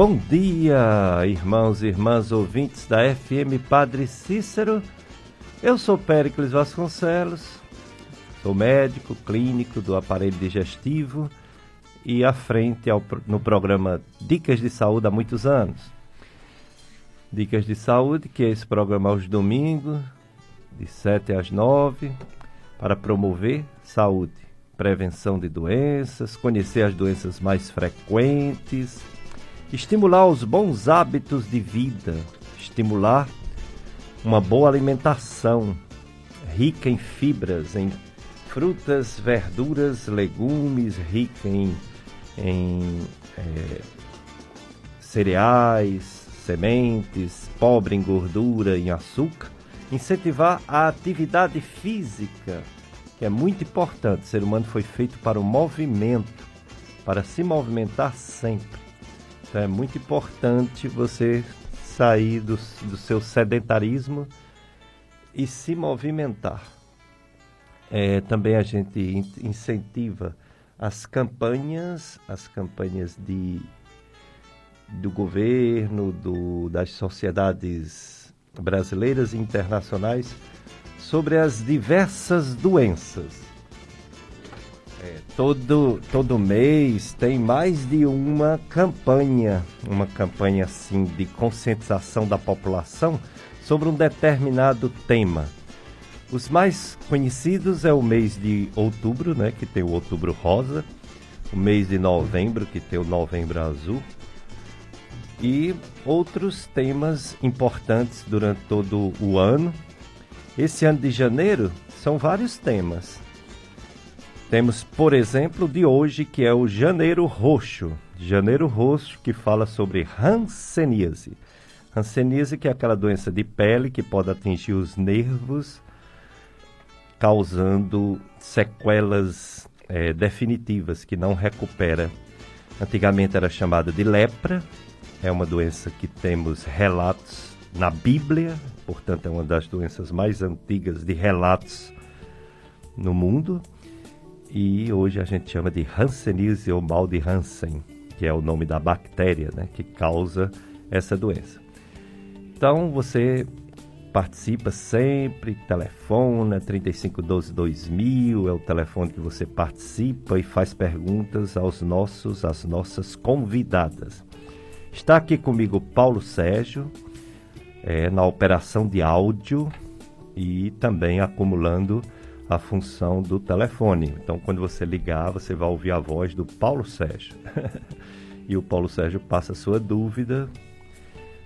Bom dia, irmãos e irmãs ouvintes da FM Padre Cícero. Eu sou Péricles Vasconcelos, sou médico clínico do aparelho digestivo e à frente ao, no programa Dicas de Saúde há muitos anos. Dicas de Saúde, que é esse programa aos domingos, de 7 às 9, para promover saúde, prevenção de doenças, conhecer as doenças mais frequentes, estimular os bons hábitos de vida, estimular uma boa alimentação rica em fibras, em frutas, verduras, legumes, rica em, em é, cereais, sementes, pobre em gordura, em açúcar, incentivar a atividade física, que é muito importante. O ser humano foi feito para o movimento, para se movimentar sempre. Então é muito importante você sair do, do seu sedentarismo e se movimentar. É, também a gente incentiva as campanhas, as campanhas de, do governo, do, das sociedades brasileiras e internacionais sobre as diversas doenças. É, todo, todo mês tem mais de uma campanha, uma campanha assim de conscientização da população sobre um determinado tema. Os mais conhecidos é o mês de outubro, né, que tem o outubro rosa, o mês de novembro, que tem o novembro azul, e outros temas importantes durante todo o ano. Esse ano de janeiro são vários temas. Temos, por exemplo, de hoje, que é o Janeiro Roxo. Janeiro Roxo, que fala sobre hanseníase. Hanseníase, que é aquela doença de pele que pode atingir os nervos, causando sequelas é, definitivas que não recupera. Antigamente era chamada de lepra, é uma doença que temos relatos na Bíblia, portanto, é uma das doenças mais antigas de relatos no mundo. E hoje a gente chama de Hanseníase ou mal de Hansen, que é o nome da bactéria né, que causa essa doença. Então você participa sempre, telefona 3512 2000 é o telefone que você participa e faz perguntas aos nossos, às nossas convidadas. Está aqui comigo Paulo Sérgio, é, na operação de áudio e também acumulando a função do telefone. Então, quando você ligar, você vai ouvir a voz do Paulo Sérgio. e o Paulo Sérgio passa sua dúvida,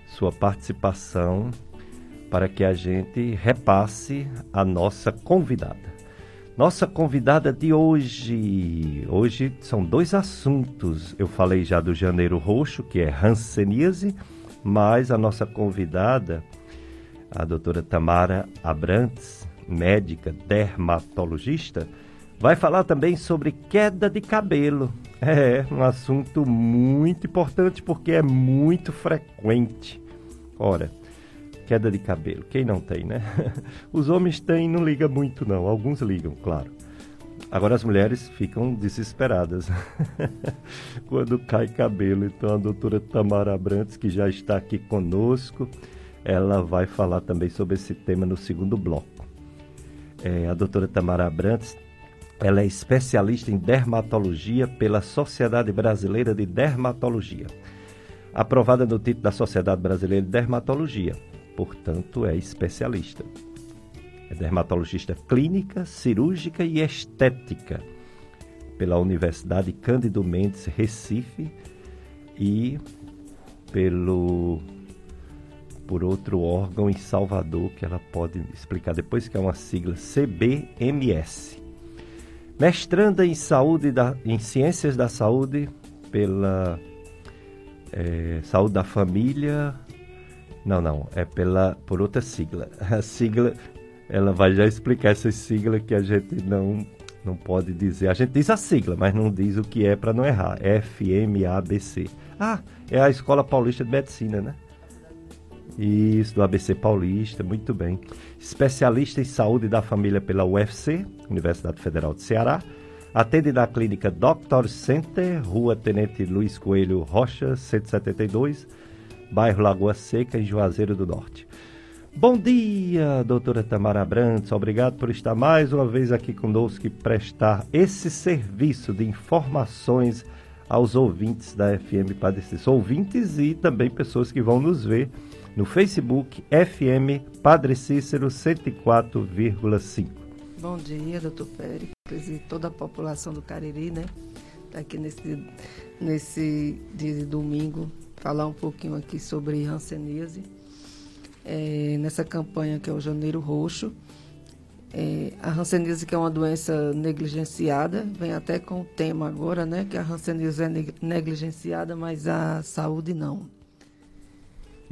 sua participação, para que a gente repasse a nossa convidada. Nossa convidada de hoje. Hoje são dois assuntos. Eu falei já do janeiro roxo, que é Hanseníase, mas a nossa convidada, a doutora Tamara Abrantes, médica dermatologista, vai falar também sobre queda de cabelo. É um assunto muito importante porque é muito frequente. Ora, queda de cabelo. Quem não tem, né? Os homens têm, não liga muito não. Alguns ligam, claro. Agora as mulheres ficam desesperadas quando cai cabelo. Então a doutora Tamara Abrantes, que já está aqui conosco, ela vai falar também sobre esse tema no segundo bloco. É, a doutora Tamara Abrantes, ela é especialista em dermatologia pela Sociedade Brasileira de Dermatologia. Aprovada no título da Sociedade Brasileira de Dermatologia portanto, é especialista. É dermatologista clínica, cirúrgica e estética pela Universidade Cândido Mendes, Recife, e pelo por outro órgão em Salvador, que ela pode explicar depois, que é uma sigla CBMS. Mestranda em saúde da, em ciências da saúde pela é, saúde da família não, não, é pela por outra sigla. A sigla, ela vai já explicar essa sigla que a gente não não pode dizer. A gente diz a sigla, mas não diz o que é para não errar. FMABC. Ah, é a Escola Paulista de Medicina, né? Isso, do ABC Paulista, muito bem. Especialista em saúde da família pela UFC, Universidade Federal de Ceará. Atende na clínica Doctor Center, Rua Tenente Luiz Coelho Rocha, 172, bairro Lagoa Seca, em Juazeiro do Norte. Bom dia, doutora Tamara Brantes. Obrigado por estar mais uma vez aqui conosco e prestar esse serviço de informações aos ouvintes da FM Cícero. Ouvintes e também pessoas que vão nos ver no Facebook FM Padre Cícero 104,5. Bom dia, doutor Péricles e toda a população do Cariri, né? Tá aqui nesse, nesse dia de domingo, falar um pouquinho aqui sobre hanseníase é, nessa campanha que é o Janeiro Roxo. É, a hanseníase que é uma doença negligenciada, vem até com o tema agora, né? Que a hanseníase é negligenciada, mas a saúde não.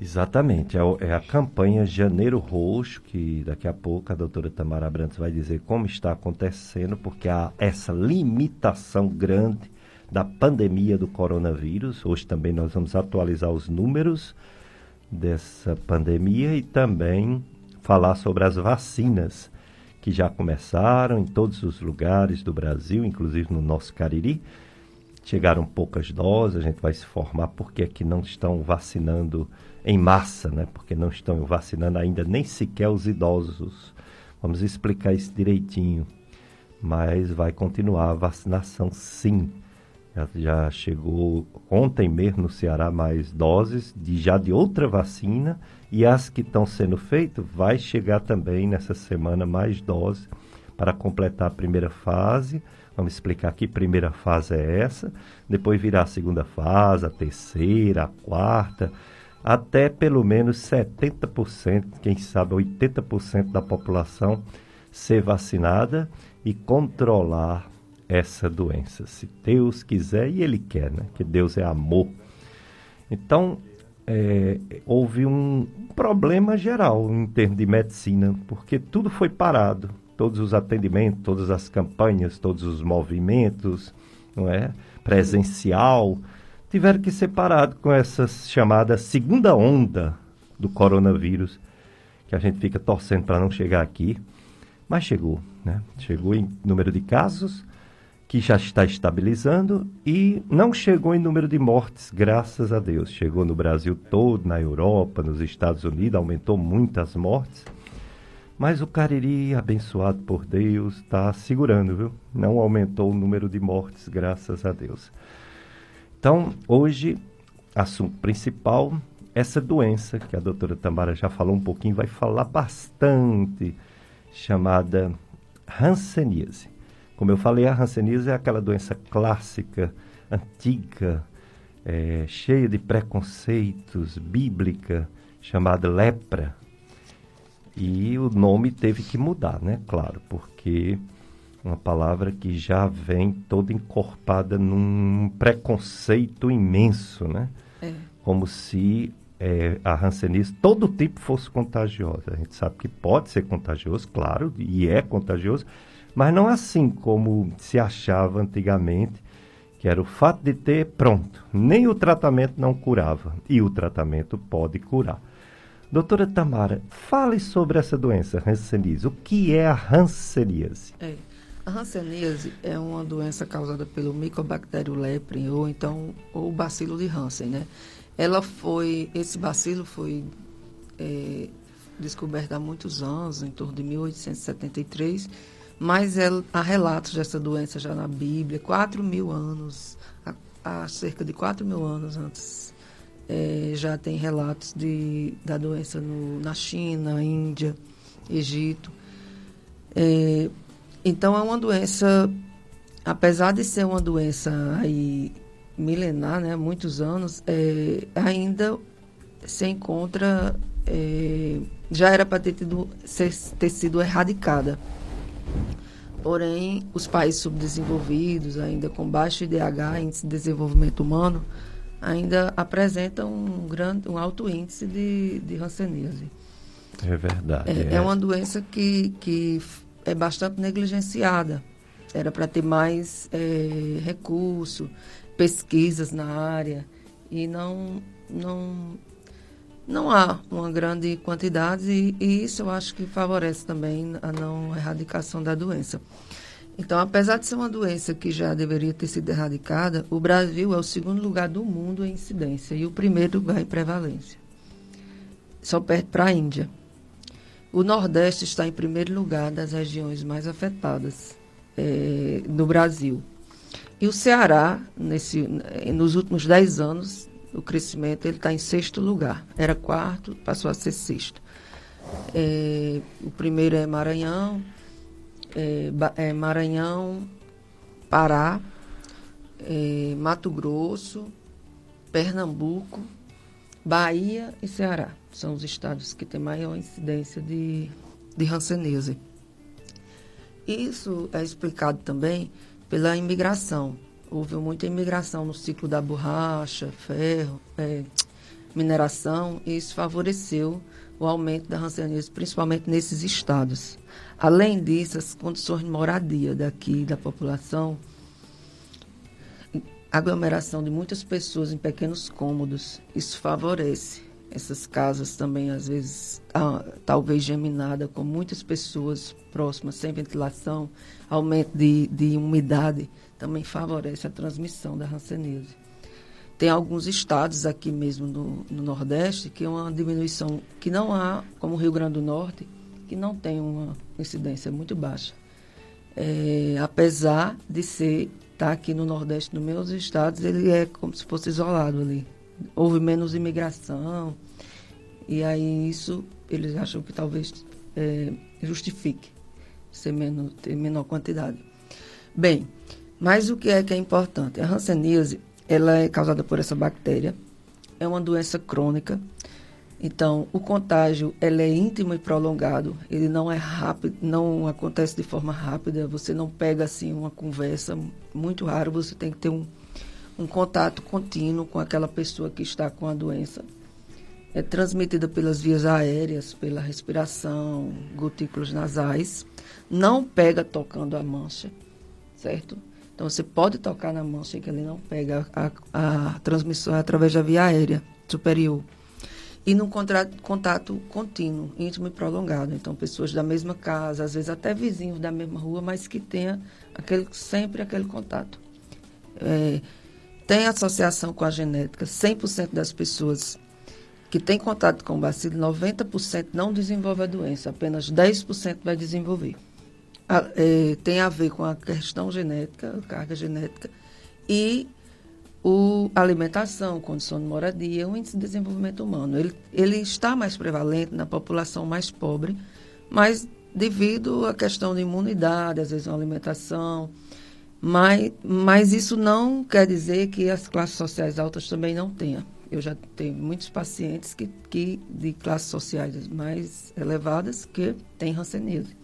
Exatamente, é, é, a campanha Janeiro Roxo, que daqui a pouco a doutora Tamara Brantes vai dizer como está acontecendo, porque há essa limitação grande da pandemia do coronavírus. Hoje também nós vamos atualizar os números dessa pandemia e também falar sobre as vacinas que já começaram em todos os lugares do Brasil, inclusive no nosso Cariri. Chegaram poucas doses, a gente vai se formar porque é que não estão vacinando em massa, né? Porque não estão vacinando ainda nem sequer os idosos. Vamos explicar isso direitinho. Mas vai continuar a vacinação sim. Já, já, chegou ontem mesmo no Ceará mais doses de já de outra vacina e as que estão sendo feitas vai chegar também nessa semana mais doses para completar a primeira fase. Vamos explicar que primeira fase é essa, depois virá a segunda fase, a terceira, a quarta, até pelo menos 70%, quem sabe 80% da população ser vacinada e controlar essa doença, se Deus quiser e Ele quer, né? Que Deus é amor. Então, é, houve um problema geral em termos de medicina, porque tudo foi parado, todos os atendimentos, todas as campanhas, todos os movimentos, não é? Presencial, tiveram que ser parados com essa chamada segunda onda do coronavírus, que a gente fica torcendo para não chegar aqui, mas chegou, né? Chegou em número de casos, que já está estabilizando e não chegou em número de mortes, graças a Deus. Chegou no Brasil todo, na Europa, nos Estados Unidos, aumentou muitas mortes. Mas o Cariri, abençoado por Deus, está segurando, viu? Não aumentou o número de mortes, graças a Deus. Então, hoje, assunto principal, essa doença que a doutora Tamara já falou um pouquinho, vai falar bastante, chamada Hanseníase. Como eu falei, a hanseníase é aquela doença clássica, antiga, é, cheia de preconceitos, bíblica, chamada lepra. E o nome teve que mudar, né? Claro, porque uma palavra que já vem toda encorpada num preconceito imenso, né? É. Como se é, a hanseníase, todo tipo fosse contagiosa. A gente sabe que pode ser contagioso, claro, e é contagioso, mas não assim como se achava antigamente, que era o fato de ter pronto. Nem o tratamento não curava, e o tratamento pode curar. Doutora Tamara, fale sobre essa doença, hanseníase. O que é a hanseníase? É. A hanseníase é uma doença causada pelo Mycobacterium lepre ou então o bacilo de Hansen, né? Ela foi, esse bacilo foi é, descoberto há muitos anos, em torno de 1873 mas é, há relatos dessa doença já na Bíblia, 4 mil anos, há, há cerca de 4 mil anos antes. É, já tem relatos de, da doença no, na China, Índia, Egito. É, então é uma doença, apesar de ser uma doença aí milenar, né, muitos anos, é, ainda se encontra, é, já era para ter, tido, ter sido erradicada. Porém, os países subdesenvolvidos, ainda com baixo IDH, índice de desenvolvimento humano, ainda apresentam um, grande, um alto índice de, de hanseníase. É verdade. É, é. é uma doença que, que é bastante negligenciada. Era para ter mais é, recurso, pesquisas na área, e não, não não há uma grande quantidade e, e, isso eu acho que favorece também a não erradicação da doença. Então, apesar de ser uma doença que já deveria ter sido erradicada, o Brasil é o segundo lugar do mundo em incidência e o primeiro lugar em prevalência. Só perde para a Índia. O Nordeste está em primeiro lugar das regiões mais afetadas é, no Brasil. E o Ceará, nesse, nos últimos 10 anos, o crescimento ele está em sexto lugar. Era quarto, passou a ser sexto. É, o primeiro é Maranhão, é, é Maranhão, Pará, é, Mato Grosso, Pernambuco, Bahia e Ceará. São os estados que têm maior incidência de, de hanseníase. Isso é explicado também pela imigração. Houve muita imigração no ciclo da borracha, ferro, é, mineração, e isso favoreceu o aumento da ranceníase, principalmente nesses estados. Além disso, as condições de moradia daqui, da população, aglomeração de muitas pessoas em pequenos cômodos, isso favorece. Essas casas também, às vezes, ah, talvez geminada, com muitas pessoas próximas, sem ventilação, aumento de, de umidade, também favorece a transmissão da hanseníase. Tem alguns estados aqui mesmo no, no Nordeste que é uma diminuição que não há, como o Rio Grande do Norte, que não tem uma incidência muito baixa. É, apesar de ser, tá aqui no Nordeste, nos meus estados, ele é como se fosse isolado ali. Houve menos imigração, e aí isso eles acham que talvez é, justifique ser menos, ter menor quantidade. Bem, mas o que é que é importante? A hanseníase, ela é causada por essa bactéria, é uma doença crônica, então o contágio ela é íntimo e prolongado, ele não é rápido, não acontece de forma rápida, você não pega assim uma conversa, muito raro, você tem que ter um, um contato contínuo com aquela pessoa que está com a doença é transmitida pelas vias aéreas, pela respiração, gotículas nasais. Não pega tocando a mancha, certo? Então você pode tocar na mancha que ele não pega a, a transmissão é através da via aérea superior. E num contato, contato contínuo, íntimo e prolongado. Então, pessoas da mesma casa, às vezes até vizinhos da mesma rua, mas que tenha aquele, sempre aquele contato. É, tem associação com a genética. 100% das pessoas que tem contato com o bacilo, 90% não desenvolve a doença, apenas 10% vai desenvolver. A, é, tem a ver com a questão genética, carga genética, e o, alimentação, condição de moradia, o índice de desenvolvimento humano. Ele, ele está mais prevalente na população mais pobre, mas devido à questão de imunidade, às vezes uma alimentação, mas, mas isso não quer dizer que as classes sociais altas também não tenham. Eu já tenho muitos pacientes que, que de classes sociais mais elevadas que têm hanseníase,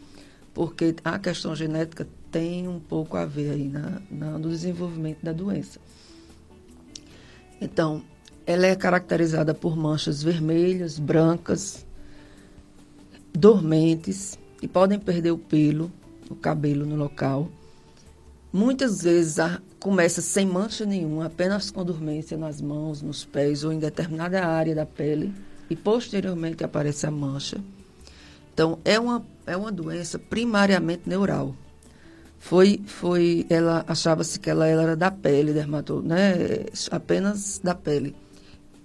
porque a questão genética tem um pouco a ver aí na, na, no desenvolvimento da doença. Então, ela é caracterizada por manchas vermelhas, brancas, dormentes, e podem perder o pelo, o cabelo no local. Muitas vezes a, começa sem mancha nenhuma, apenas com dormência nas mãos, nos pés ou em determinada área da pele e posteriormente aparece a mancha. Então, é uma, é uma doença primariamente neural. Foi, foi, ela achava-se que ela, ela era da pele, dermatou, né? Apenas da pele.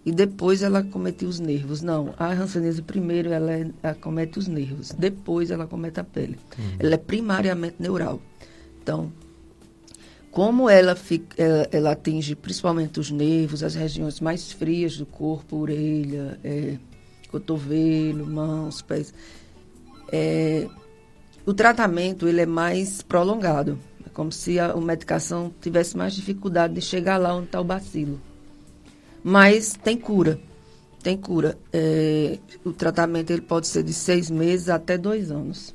E depois ela comete os nervos. Não, a hanseníase primeiro ela, é, ela comete os nervos, depois ela comete a pele. Uhum. Ela é primariamente neural. Então, como ela, fica, ela, ela, atinge principalmente os nervos, as regiões mais frias do corpo, orelha, é, cotovelo, mãos, pés, é, o tratamento ele é mais prolongado. É como se a, a medicação tivesse mais dificuldade de chegar lá onde está o bacilo. Mas tem cura. Tem cura. É, o tratamento ele pode ser de seis meses até dois anos.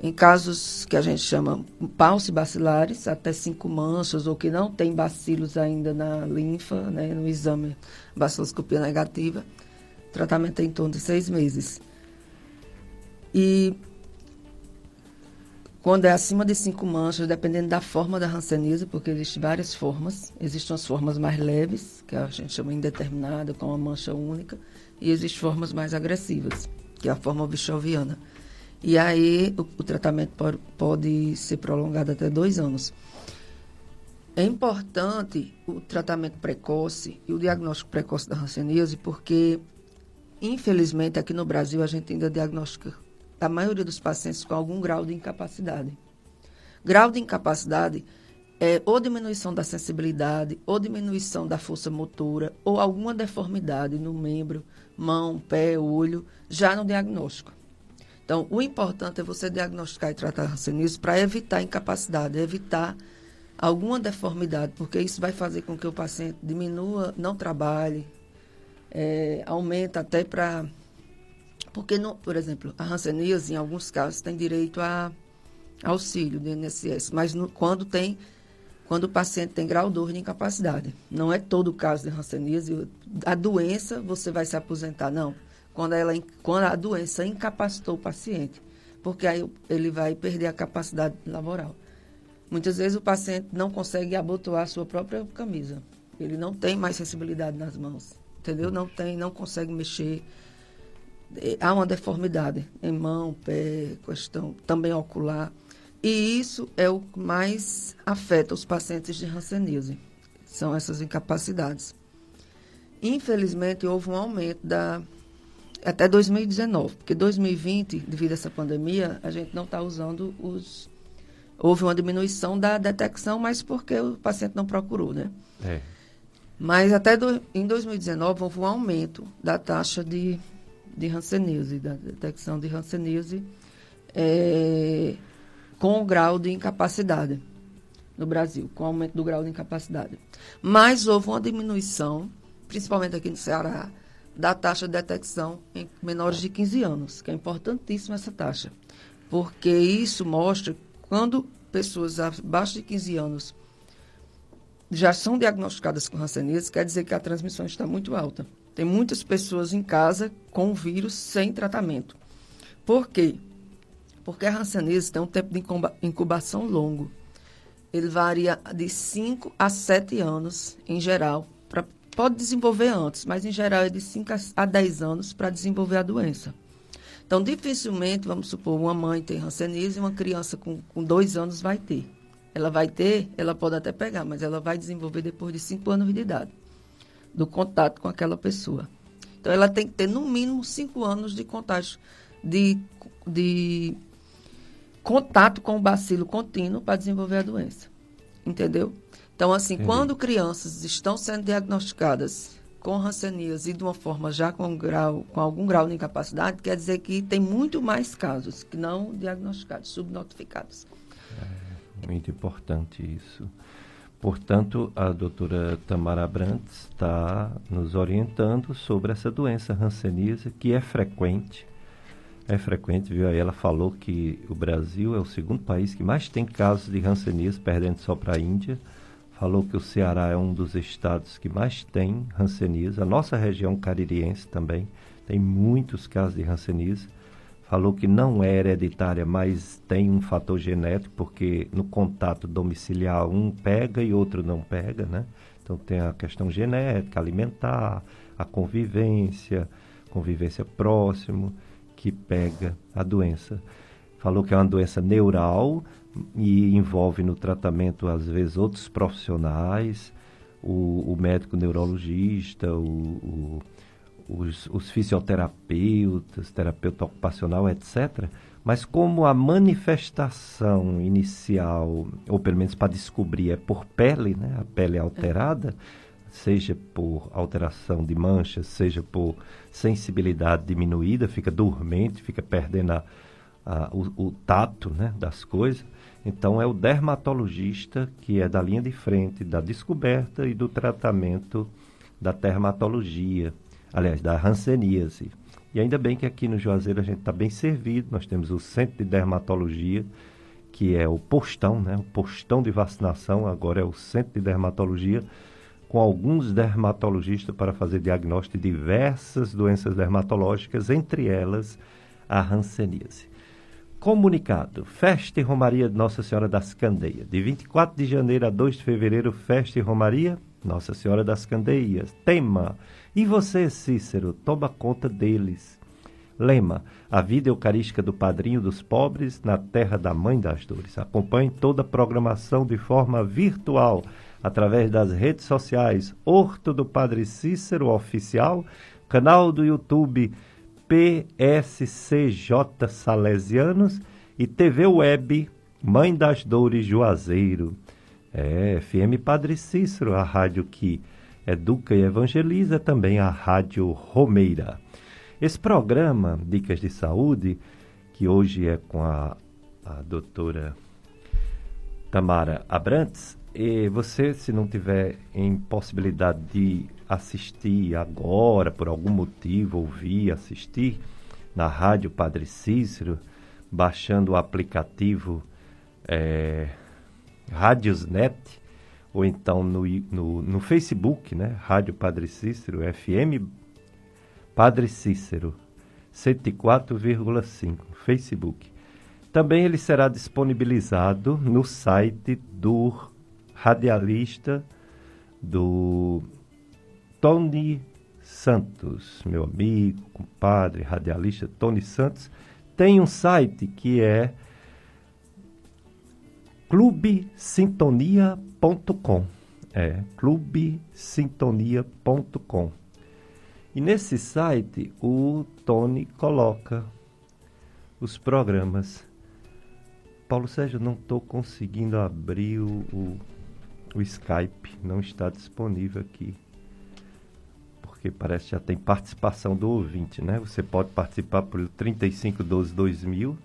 Em casos que a gente chama paus bacilares, até cinco manchas, ou que não tem bacilos ainda na linfa, né, no exame baciloscopia negativa, o tratamento é em torno de seis meses. E quando é acima de cinco manchas, dependendo da forma da hanseníase, porque existem várias formas, existem as formas mais leves, que a gente chama indeterminada, com uma mancha única, e existem formas mais agressivas, que é a forma bichoviana. E aí o, o tratamento pode, pode ser prolongado até dois anos. É importante o tratamento precoce e o diagnóstico precoce da hanseníase, porque, infelizmente, aqui no Brasil, a gente ainda diagnostica a maioria dos pacientes com algum grau de incapacidade. Grau de incapacidade é ou diminuição da sensibilidade, ou diminuição da força motora, ou alguma deformidade no membro, mão, pé, olho, já no diagnóstico. Então, o importante é você diagnosticar e tratar hanseníase para evitar incapacidade, evitar alguma deformidade, porque isso vai fazer com que o paciente diminua, não trabalhe, é, aumenta até para... Porque, no, por exemplo, a hanseníase, em alguns casos, tem direito a auxílio do INSS, mas no, quando tem quando o paciente tem grau 2 de incapacidade. Não é todo o caso de hanseníase. A doença, você vai se aposentar. Não. Quando, ela, quando a doença incapacitou o paciente. Porque aí ele vai perder a capacidade laboral. Muitas vezes o paciente não consegue abotoar a sua própria camisa. Ele não tem mais sensibilidade nas mãos. Entendeu? Não tem, não consegue mexer. Há uma deformidade em mão, pé, questão também ocular. E isso é o que mais afeta os pacientes de Hanseníase, são essas incapacidades. Infelizmente, houve um aumento da até 2019, porque 2020, devido a essa pandemia, a gente não está usando os. Houve uma diminuição da detecção, mas porque o paciente não procurou, né? É. Mas até do, em 2019 houve um aumento da taxa de, de Hanseníase, da detecção de Hanseníase. É, com o grau de incapacidade no Brasil, com o aumento do grau de incapacidade. Mas houve uma diminuição, principalmente aqui no Ceará, da taxa de detecção em menores de 15 anos, que é importantíssima essa taxa, porque isso mostra quando pessoas abaixo de 15 anos já são diagnosticadas com hanseníase, quer dizer que a transmissão está muito alta. Tem muitas pessoas em casa com o vírus sem tratamento. Por quê? Porque a hanseníase tem um tempo de incubação longo. Ele varia de 5 a 7 anos, em geral. Pode desenvolver antes, mas em geral é de 5 a 10 anos para desenvolver a doença. Então, dificilmente, vamos supor, uma mãe tem hanseníase e uma criança com, com dois anos vai ter. Ela vai ter, ela pode até pegar, mas ela vai desenvolver depois de 5 anos de idade, do contato com aquela pessoa. Então, ela tem que ter, no mínimo, 5 anos de contágio, de, de contato com o bacilo contínuo para desenvolver a doença. Entendeu? Então, assim, Entendi. quando crianças estão sendo diagnosticadas com hanseníase e de uma forma já com, grau, com algum grau de incapacidade, quer dizer que tem muito mais casos que não diagnosticados, subnotificados. É muito importante isso. Portanto, a doutora Tamara Brantes está nos orientando sobre essa doença hanseníase, que é frequente, é frequente, viu? Aí ela falou que o Brasil é o segundo país que mais tem casos de hanseníase, perdendo só para a Índia. Falou que o Ceará é um dos estados que mais tem hanseníase. A nossa região caririense também tem muitos casos de hanseníase. Falou que não é hereditária, mas tem um fator genético, porque no contato domiciliar um pega e outro não pega, né? Então tem a questão genética, alimentar, a convivência, convivência próximo que pega a doença. Falou que é uma doença neural e envolve no tratamento, às vezes, outros profissionais, o, o médico neurologista, o, o, os, os fisioterapeutas, terapeuta ocupacional, etc. Mas como a manifestação inicial, ou pelo menos para descobrir, é por pele, né? a pele é alterada, seja por alteração de manchas, seja por sensibilidade diminuída, fica dormente, fica perdendo a, a, o, o, tato né, das coisas. Então, é o dermatologista que é da linha de frente da descoberta e do tratamento da dermatologia, aliás, da hanseníase. E ainda bem que aqui no Juazeiro a gente está bem servido, nós temos o Centro de Dermatologia, que é o postão, né? o postão de vacinação, agora é o Centro de Dermatologia, com alguns dermatologistas para fazer diagnóstico de diversas doenças dermatológicas, entre elas a hanseníase. Comunicado: Festa e Romaria de Nossa Senhora das Candeias. De 24 de janeiro a 2 de fevereiro, Festa e Romaria Nossa Senhora das Candeias. Tema: E você, Cícero, toma conta deles. Lema: A vida eucarística do padrinho dos pobres na terra da mãe das dores. Acompanhe toda a programação de forma virtual através das redes sociais Horto do Padre Cícero Oficial, canal do YouTube PSCJ Salesianos e TV Web Mãe das Dores Juazeiro. É, FM Padre Cícero, a rádio que educa e evangeliza, também a Rádio Romeira. Esse programa, Dicas de Saúde, que hoje é com a, a doutora Tamara Abrantes, e você, se não tiver em possibilidade de assistir agora, por algum motivo, ouvir, assistir, na Rádio Padre Cícero, baixando o aplicativo é, Rádiosnet, ou então no, no, no Facebook, né? Rádio Padre Cícero, FM Padre Cícero, 104,5, Facebook. Também ele será disponibilizado no site do radialista do Tony Santos, meu amigo, compadre, radialista Tony Santos, tem um site que é clubesintonia.com. É, clubesintonia.com. E nesse site o Tony coloca os programas. Paulo Sérgio, não estou conseguindo abrir o, o, Skype, não está disponível aqui. Porque parece que já tem participação do ouvinte, né? Você pode participar por 3512-2000.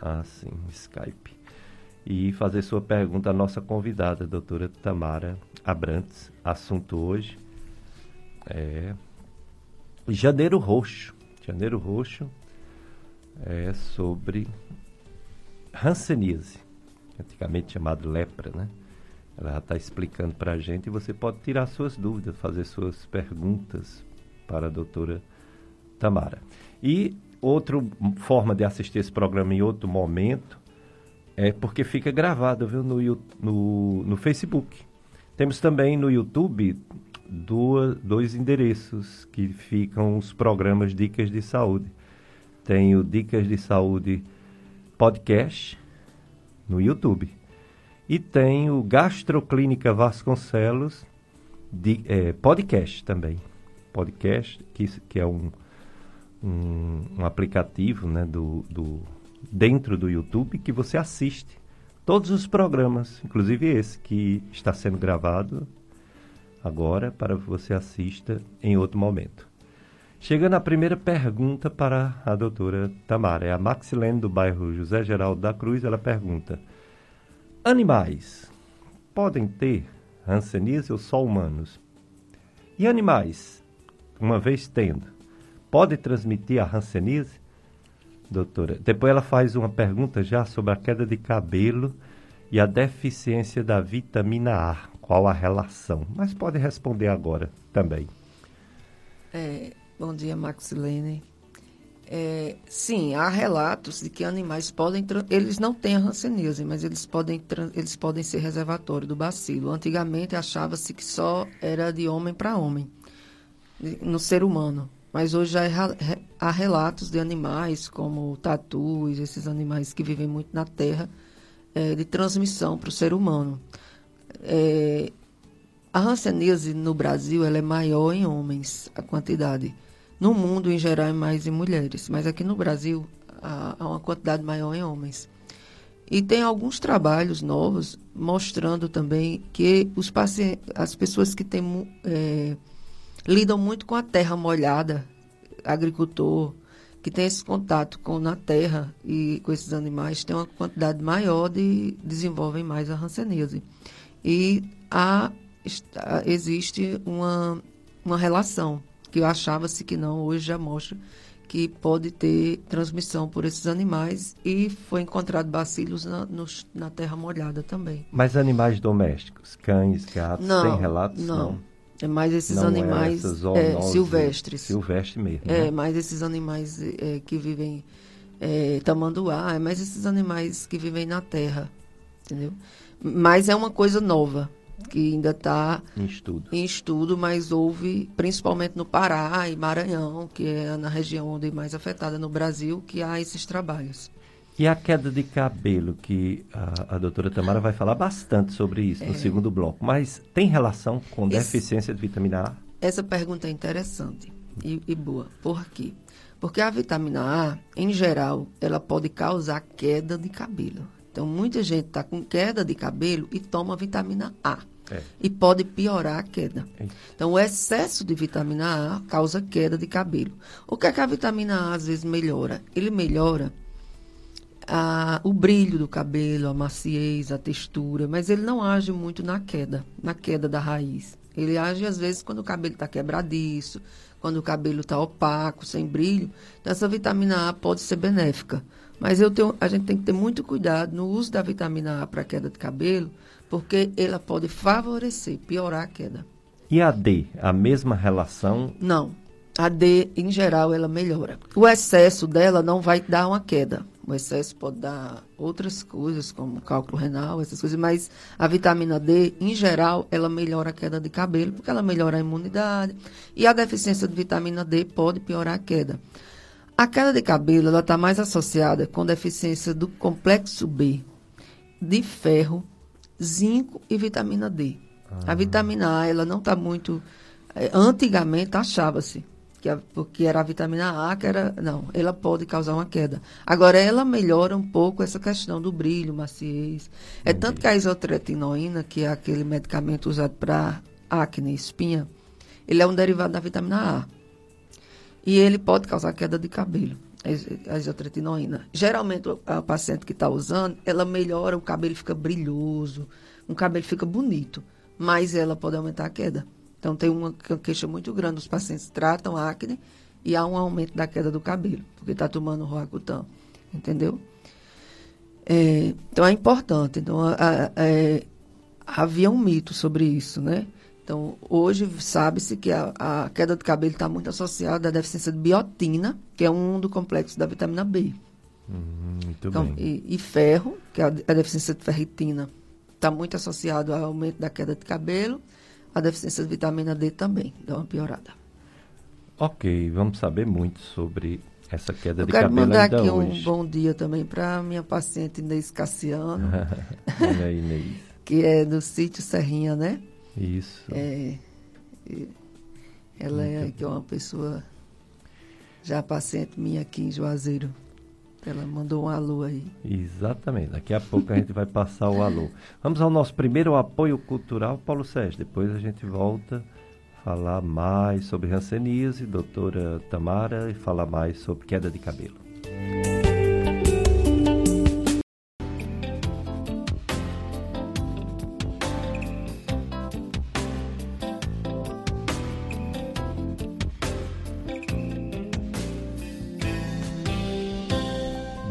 Ah, sim, Skype. E fazer sua pergunta à nossa convidada, a doutora Tamara Abrantes. Assunto hoje é Janeiro Roxo. Janeiro Roxo é sobre Hanseníase, antigamente chamado lepra, né? Ela já está explicando para a gente e você pode tirar suas dúvidas, fazer suas perguntas para a doutora Tamara. E outra forma de assistir esse programa em outro momento é porque fica gravado, viu, no, no, no Facebook. Temos também no YouTube duas, dois endereços que ficam os programas Dicas de Saúde. Tem o Dicas de Saúde Podcast no YouTube. E tem o Gastroclínica Vasconcelos de, é, podcast também. Podcast, que, que é um, um, um aplicativo né, do, do, dentro do YouTube que você assiste todos os programas, inclusive esse que está sendo gravado agora para que você assista em outro momento. Chegando à primeira pergunta para a doutora Tamara. É a Maxilene do bairro José Geraldo da Cruz. Ela pergunta: Animais podem ter hanseníase ou só humanos? E animais, uma vez tendo, podem transmitir a hanseníase? Doutora, depois ela faz uma pergunta já sobre a queda de cabelo e a deficiência da vitamina A qual a relação. Mas pode responder agora também. É, bom dia, Maxilene. É, sim, há relatos de que animais podem, eles não têm a hanseníase, mas eles podem, eles podem ser reservatório do bacilo. Antigamente achava-se que só era de homem para homem, no ser humano. Mas hoje já há relatos de animais como tatus, esses animais que vivem muito na terra, é, de transmissão para o ser humano. É, a hanseníase no Brasil ela é maior em homens, a quantidade. No mundo, em geral, é mais em mulheres, mas aqui no Brasil há, uma quantidade maior em homens. E tem alguns trabalhos novos mostrando também que os as pessoas que têm, é, lidam muito com a terra molhada, agricultor, que tem esse contato com na terra e com esses animais, tem uma quantidade maior de desenvolvem mais a hanseníase. E há, existe uma, uma relação, que achava-se que não, hoje já mostra que pode ter transmissão por esses animais e foi encontrado bacilos na, na terra molhada também. Mas animais domésticos, cães, gatos, não, tem relatos? Não. não. É mais esses não é animais é, silvestres. Silvestre mesmo. É, né? mais esses animais é, que vivem é, tamanduá, é mais esses animais que vivem na terra, entendeu? Mas é uma coisa nova. Que ainda está em estudo. em estudo, mas houve, principalmente no Pará e Maranhão, que é na região onde mais afetada no Brasil, que há esses trabalhos. E a queda de cabelo, que a, a doutora Tamara vai falar bastante sobre isso no É. segundo bloco, mas tem relação com Esse- deficiência de vitamina A? Essa pergunta é interessante e, e boa. Por quê? Porque a vitamina A, em geral, ela pode causar queda de cabelo. Então, muita gente está com queda de cabelo e toma vitamina A. É. E pode piorar a queda. É. Então, o excesso de vitamina A causa queda de cabelo. O que é que a vitamina A às vezes melhora? Ele melhora a- o brilho do cabelo, a maciez, a textura, mas ele não age muito na queda, na queda da raiz. Ele age às vezes quando o cabelo está quebradiço, quando o cabelo está opaco, sem brilho. Então, essa vitamina A pode ser benéfica. Mas eu tenho- a gente tem que ter muito cuidado no uso da vitamina A para queda de cabelo, porque ela pode favorecer, piorar a queda. E a D, a mesma relação? Não. A D, em geral, ela melhora. O excesso dela não vai dar uma queda. O excesso pode dar outras coisas, como cálculo renal, essas coisas, mas a vitamina D, em geral, ela melhora a queda de cabelo, porque ela melhora a imunidade. E a deficiência de vitamina D pode piorar a queda. A queda de cabelo, ela está mais associada com deficiência do complexo B, de ferro, zinco e vitamina D. A vitamina A, ela não está muito. eh, Antigamente achava-se que a- porque era a vitamina A que era. Não, ela pode causar uma queda. Agora, ela melhora um pouco essa questão do brilho, maciez. É tanto que a isotretinoína, que é aquele medicamento usado para acne, espinha, ele é um derivado da vitamina A. E ele pode causar queda de cabelo, a is- a isotretinoína. Geralmente, a paciente que está usando, ela melhora, o cabelo fica brilhoso, o cabelo fica bonito, mas ela pode aumentar a queda. Então, tem uma que- queixa muito grande. Os pacientes tratam acne e há um aumento da queda do cabelo, porque está tomando Roacutan, entendeu? É, então, é importante. Então, a- a- é, havia um mito sobre isso, né? Então, hoje sabe-se que a, a queda de cabelo está muito associada à deficiência de biotina, que é um do complexo da vitamina B. Hum, muito Então, bem. e, e ferro, que é a, deficiência de ferritina, está muito associado ao aumento da queda de cabelo. A deficiência de vitamina D também dá uma piorada. Ok, vamos saber muito sobre essa queda Eu de quero cabelo mandar ainda aqui hoje. um bom dia também para minha paciente Inês Cassiano, Olha aí, Inês. que é do sítio Serrinha, né? Isso. É, ela é, que é uma pessoa já paciente minha aqui em Juazeiro. Ela mandou um alô aí. Exatamente. Daqui a pouco a gente vai passar o alô. Vamos ao nosso primeiro apoio cultural, Paulo Sérgio. Depois a gente volta a falar mais sobre ranceníase, doutora Tamara, e falar mais sobre queda de cabelo.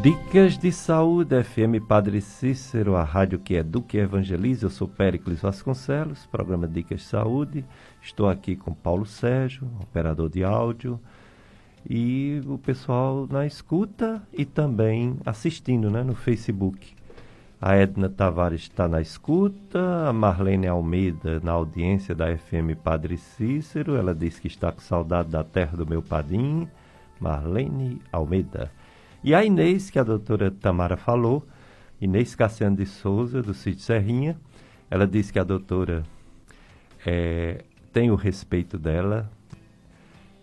Dicas de Saúde, FM Padre Cícero, a rádio que educa e evangeliza. Eu sou Péricles Vasconcelos, programa Dicas de Saúde. Estou aqui com Paulo Sérgio, operador de áudio, e o pessoal na escuta e também assistindo né, no Facebook. A Edna Tavares está na escuta, a Marlene Almeida na audiência da FM Padre Cícero. Ela diz que está com saudade da terra do meu padim. Marlene Almeida. E a Inês, que a doutora Tamara falou, Inês Cassiano de Souza, do Sítio Serrinha, ela disse que a doutora eh, tem o respeito dela,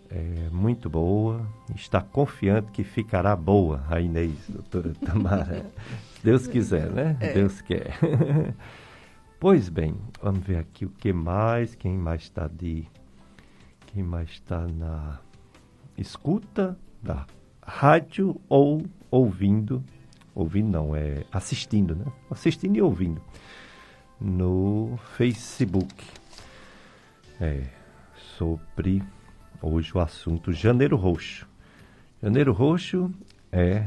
é muito boa, está confiante que ficará boa, a Inês, doutora Tamara. Deus quiser, né? Deus quer. pois bem, vamos ver aqui o que mais, quem mais está de. Quem mais está na escuta da rádio ou ouvindo. Ouvindo não, é assistindo, né? Assistindo e ouvindo. No Facebook. É, sobre hoje o assunto Janeiro Roxo. Janeiro Roxo é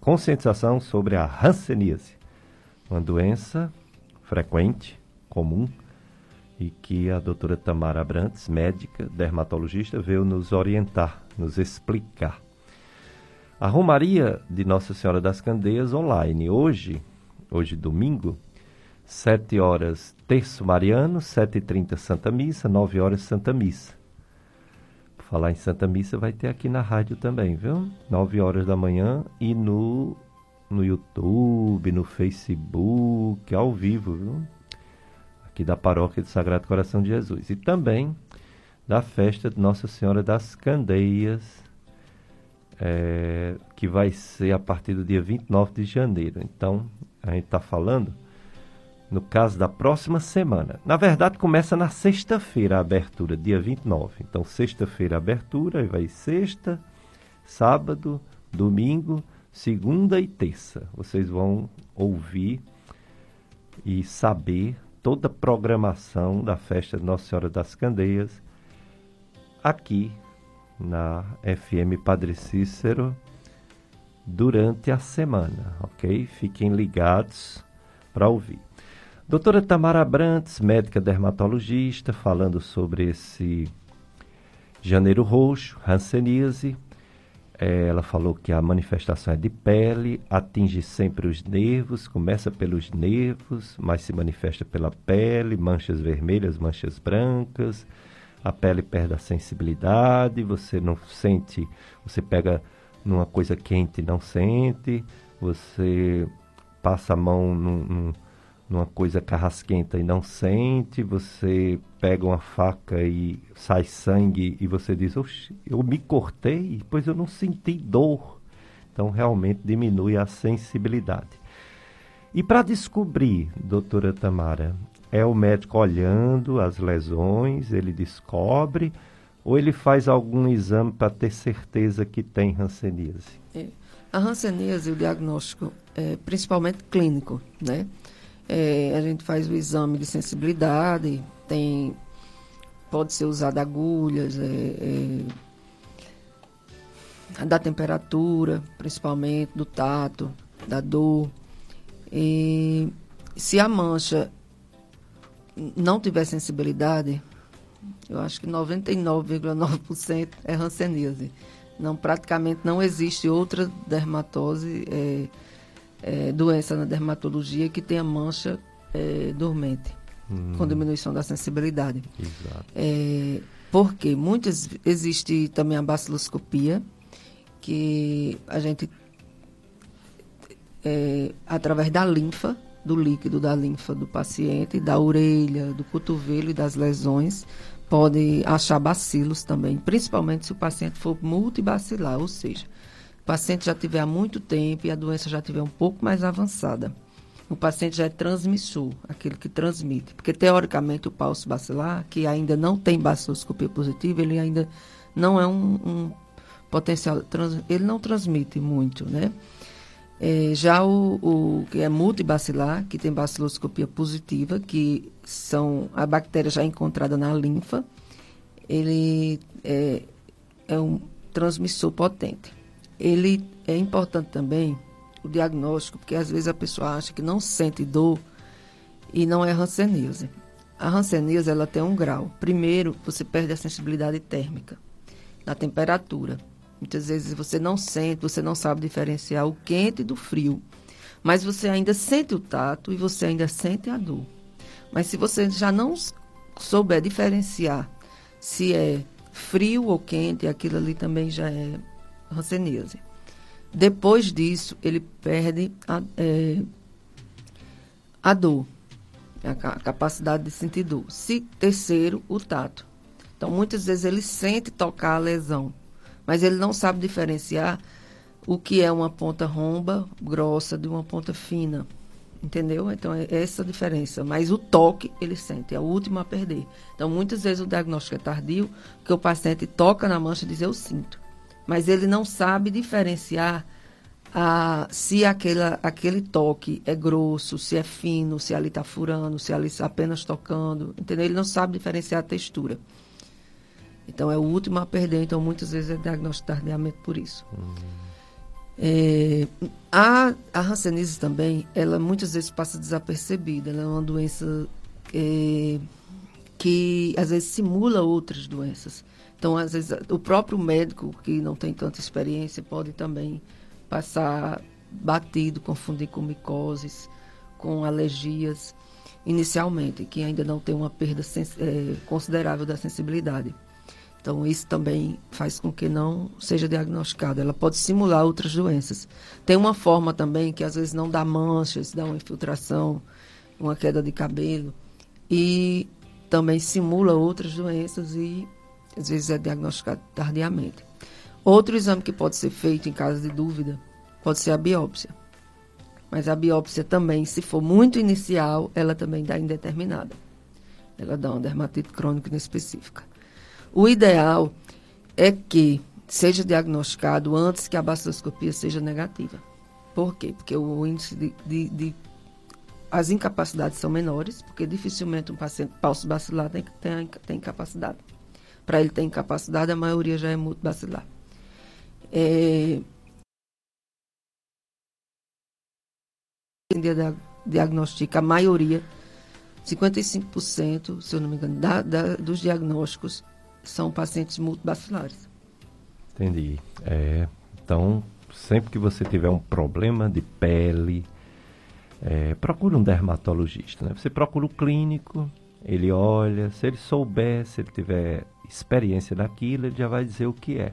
conscientização sobre a hanseníase, uma doença frequente, comum, e que a doutora Tamara Abrantes, médica, dermatologista, veio nos orientar, nos explicar. A Romaria de Nossa Senhora das Candeias online, hoje, hoje domingo, 7 horas Terço Mariano, 7h30 Santa Missa, 9 horas Santa Missa. Por falar em Santa Missa, vai ter aqui na rádio também, viu? 9 horas da manhã e no, no YouTube, no Facebook, ao vivo, viu? Aqui da Paróquia do Sagrado Coração de Jesus. E também da festa de Nossa Senhora das Candeias, é, que vai ser a partir do dia 29 de janeiro. Então, a gente está falando no caso da próxima semana. Na verdade, começa na sexta-feira a abertura, dia 29. Então, sexta-feira a abertura, aí vai sexta, sábado, domingo, segunda e terça. Vocês vão ouvir e saber toda a programação da festa de Nossa Senhora das Candeias aqui na FM Padre Cícero durante a semana, ok? Fiquem ligados para ouvir. Doutora Tamara Brantes, médica dermatologista, falando sobre esse janeiro roxo, hanseníase. Ela falou que a manifestação é de pele, atinge sempre os nervos, começa pelos nervos, mas se manifesta pela pele, manchas vermelhas, manchas brancas, a pele perde a sensibilidade, você não sente, você pega numa coisa quente e não sente, você passa a mão num, num numa coisa carrasquenta e não sente, você pega uma faca e sai sangue e você diz, eu me cortei, pois eu não senti dor. Então realmente diminui a sensibilidade. E para descobrir, doutora Tamara, é o médico olhando as lesões, ele descobre, ou ele faz algum exame para ter certeza que tem hanseníase? É. A hanseníase, o diagnóstico é principalmente clínico, né? É, a gente faz o exame de sensibilidade, tem pode ser usado agulhas, é, é, da temperatura, principalmente do tato, da dor. E se a mancha não tiver sensibilidade, eu acho que 99,9% é hanseníase. Não, praticamente não existe outra dermatose é, é, doença na dermatologia que tem a mancha é, dormente, hum. com diminuição da sensibilidade. Exato. É, porque muitas existe também a baciloscopia, que a gente é, através da linfa, do líquido da linfa do paciente, da orelha, do cotovelo e das lesões, pode achar bacilos também, principalmente se o paciente for multibacilar, ou seja, paciente já tiver há muito tempo e a doença já tiver um pouco mais avançada. O paciente já é transmissor, aquele que transmite. Porque, teoricamente, o pulso bacilar, que ainda não tem baciloscopia positiva, ele ainda não é um, um potencial, trans, ele não transmite muito, né? É, já o, o, que é multibacilar, que tem baciloscopia positiva, que são a bactéria já encontrada na linfa, ele é, é um transmissor potente ele é importante também o diagnóstico, porque às vezes a pessoa acha que não sente dor e não é hanseníase. A hanseníase ela tem um grau. Primeiro, você perde a sensibilidade térmica da temperatura. Muitas vezes você não sente, você não sabe diferenciar o quente do frio. Mas você ainda sente o tato e você ainda sente a dor. Mas se você já não souber diferenciar se é frio ou quente, aquilo ali também já é hanseníase. Depois disso, ele perde a, é, a dor, a capacidade de sentir dor. Se, terceiro, o tato. Então, muitas vezes ele sente tocar a lesão, mas ele não sabe diferenciar o que é uma ponta romba grossa de uma ponta fina. Entendeu? Então, é essa a diferença. Mas o toque ele sente, é o último a perder. Então, muitas vezes o diagnóstico é tardio, porque o paciente toca na mancha e diz: Eu sinto mas ele não sabe diferenciar a, se aquela, aquele toque é grosso, se é fino, se ali está furando, se ali está apenas tocando, entendeu? Ele não sabe diferenciar a textura. Então, é o último a perder, então muitas vezes é diagnosticado tardiamente por isso. Uhum. É, a, a Hanseníase também, ela muitas vezes passa desapercebida, ela é uma doença é, que às vezes simula outras doenças. Então, às vezes, o próprio médico que não tem tanta experiência pode também passar batido, confundir com micoses, com alergias. inicialmente, que ainda não tem uma perda é, considerável da sensibilidade. Então, isso também faz com que não seja diagnosticado. Ela pode simular outras doenças. Tem uma forma também que às vezes não dá manchas, dá uma infiltração, uma queda de cabelo. E também simula outras doenças e às vezes é diagnosticado tardiamente. Outro exame que pode ser feito em caso de dúvida pode ser a biópsia. Mas a biópsia também, se for muito inicial, ela também dá indeterminada. Ela dá uma dermatite crônica inespecífica. O ideal é que seja diagnosticado antes que a baciloscopia seja negativa. Por quê? Porque o índice de, de, de as incapacidades são menores, porque dificilmente um paciente falso bacilar tem, tem, tem incapacidade. Para ele ter incapacidade, a maioria já é multibacilar. É, diagnostica a maioria, 55%, se eu não me engano, da, da, dos diagnósticos são pacientes multibacilares. Entendi. É, então, sempre que você tiver um problema de pele, é, procure um dermatologista. Né? Você procura o clínico, ele olha, se ele souber, se ele tiver experiência naquilo, ele já vai dizer o que é.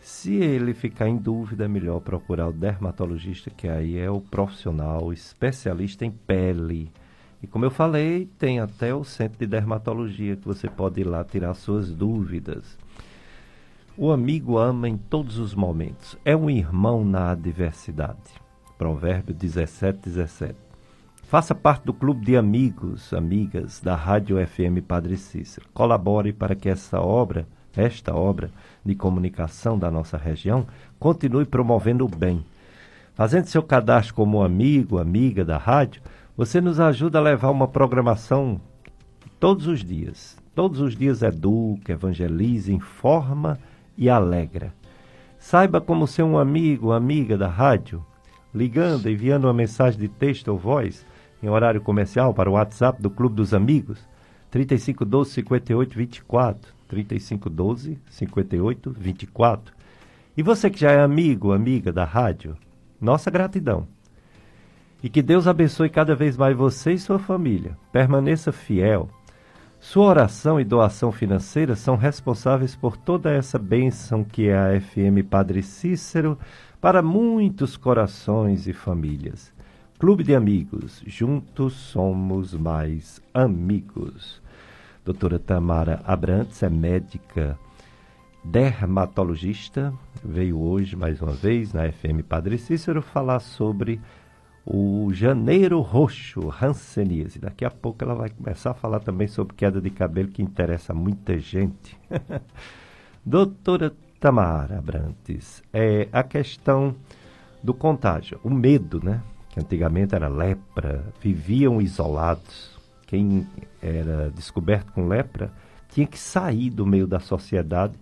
Se ele ficar em dúvida, é melhor procurar o dermatologista, que aí é o profissional especialista em pele. E como eu falei, tem até o centro de dermatologia que você pode ir lá tirar suas dúvidas. O amigo ama em todos os momentos. É um irmão na adversidade. Provérbio 17, 17. Faça parte do clube de amigos, amigas da Rádio FM Padre Cícero. Colabore para que essa obra, esta obra de comunicação da nossa região, continue promovendo o bem. Fazendo seu cadastro como amigo, amiga da rádio, você nos ajuda a levar uma programação todos os dias. Todos os dias educa, evangeliza, informa e alegra. Saiba como ser um amigo, amiga da rádio, ligando, enviando uma mensagem de texto ou voz em horário comercial para o WhatsApp do Clube dos Amigos, 3512 58 24, 3512 58 24. E você que já é amigo, amiga da rádio, nossa gratidão. E que Deus abençoe cada vez mais você e sua família. Permaneça fiel. Sua oração e doação financeira são responsáveis por toda essa bênção que é a FM Padre Cícero para muitos corações e famílias. Clube de Amigos, juntos somos mais amigos. Doutora Tamara Abrantes é médica dermatologista, veio hoje mais uma vez na FM Padre Cícero falar sobre o janeiro roxo, Hanseníase. Daqui a pouco ela vai começar a falar também sobre queda de cabelo, que interessa muita gente. Doutora Tamara Abrantes, é a questão do contágio, o medo, né? Que antigamente era lepra, viviam isolados. Quem era descoberto com lepra tinha que sair do meio da sociedade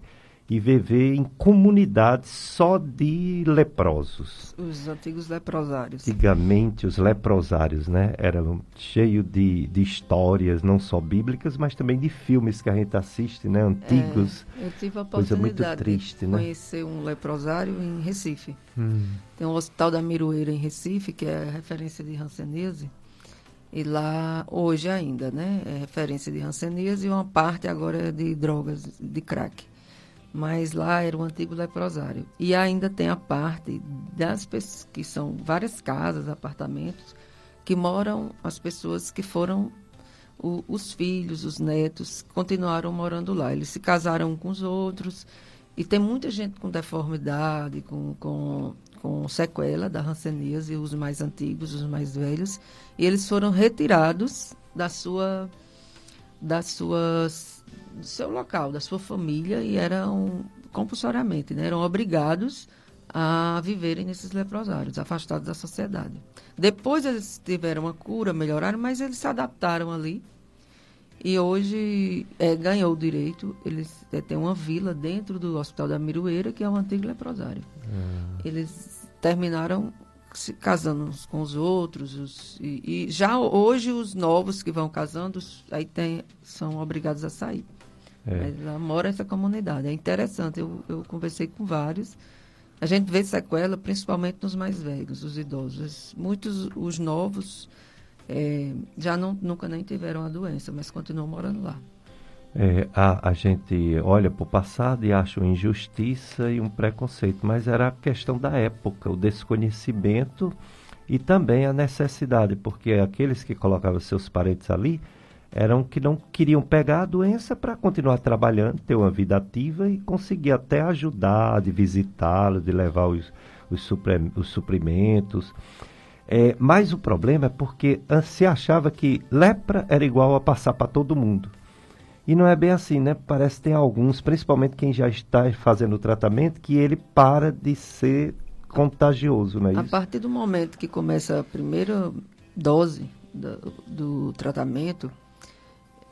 e viver em comunidades só de leprosos. Os antigos leprosários. Antigamente, os leprosários, né? Eram cheios de, de histórias, não só bíblicas, mas também de filmes que a gente assiste, né? Antigos. É, eu tive a oportunidade triste, de né? conhecer um leprosário em Recife. Hum. Tem um hospital da Miroeira em Recife, que é referência de Hanseníase. E lá, hoje ainda, né? É referência de Hanseníase e uma parte agora é de drogas, de crack mas lá era o antigo leprosário. E ainda tem a parte das pessoas, que são várias casas, apartamentos, que moram as pessoas que foram o, os filhos, os netos, continuaram morando lá. Eles se casaram com os outros. E tem muita gente com deformidade, com, com, com sequela da hanseníase, os mais antigos, os mais velhos. E eles foram retirados da sua, das suas do seu local, da sua família, e eram compulsoriamente, né, eram obrigados a viverem nesses leprosários, afastados da sociedade. Depois eles tiveram uma cura, melhoraram, mas eles se adaptaram ali. E hoje é, ganhou o direito, eles é, têm uma vila dentro do Hospital da Miroeira, que é um antigo leprosário. Hum. Eles terminaram se casando uns com os outros, os, e, e, já hoje os novos que vão casando, aí tem, são obrigados a sair. É. Mas lá mora essa comunidade. É interessante, eu, eu conversei com vários. A gente vê sequela principalmente nos mais velhos, os idosos. Muitos, os novos, é, já não, nunca nem tiveram a doença, mas continuam morando lá. É, a, a gente olha para o passado e acha uma injustiça e um preconceito, mas era a questão da época, o desconhecimento e também a necessidade, porque aqueles que colocavam seus parentes ali eram que não queriam pegar a doença para continuar trabalhando, ter uma vida ativa e conseguir até ajudar, de visitá-lo, de levar os, os, supre, os suprimentos. É, mas o problema é porque se achava que lepra era igual a passar para todo mundo. E não é bem assim, né? Parece que tem alguns, principalmente quem já está fazendo o tratamento, que ele para de ser contagioso, não é a isso? A partir do momento que começa a primeira dose do, do tratamento,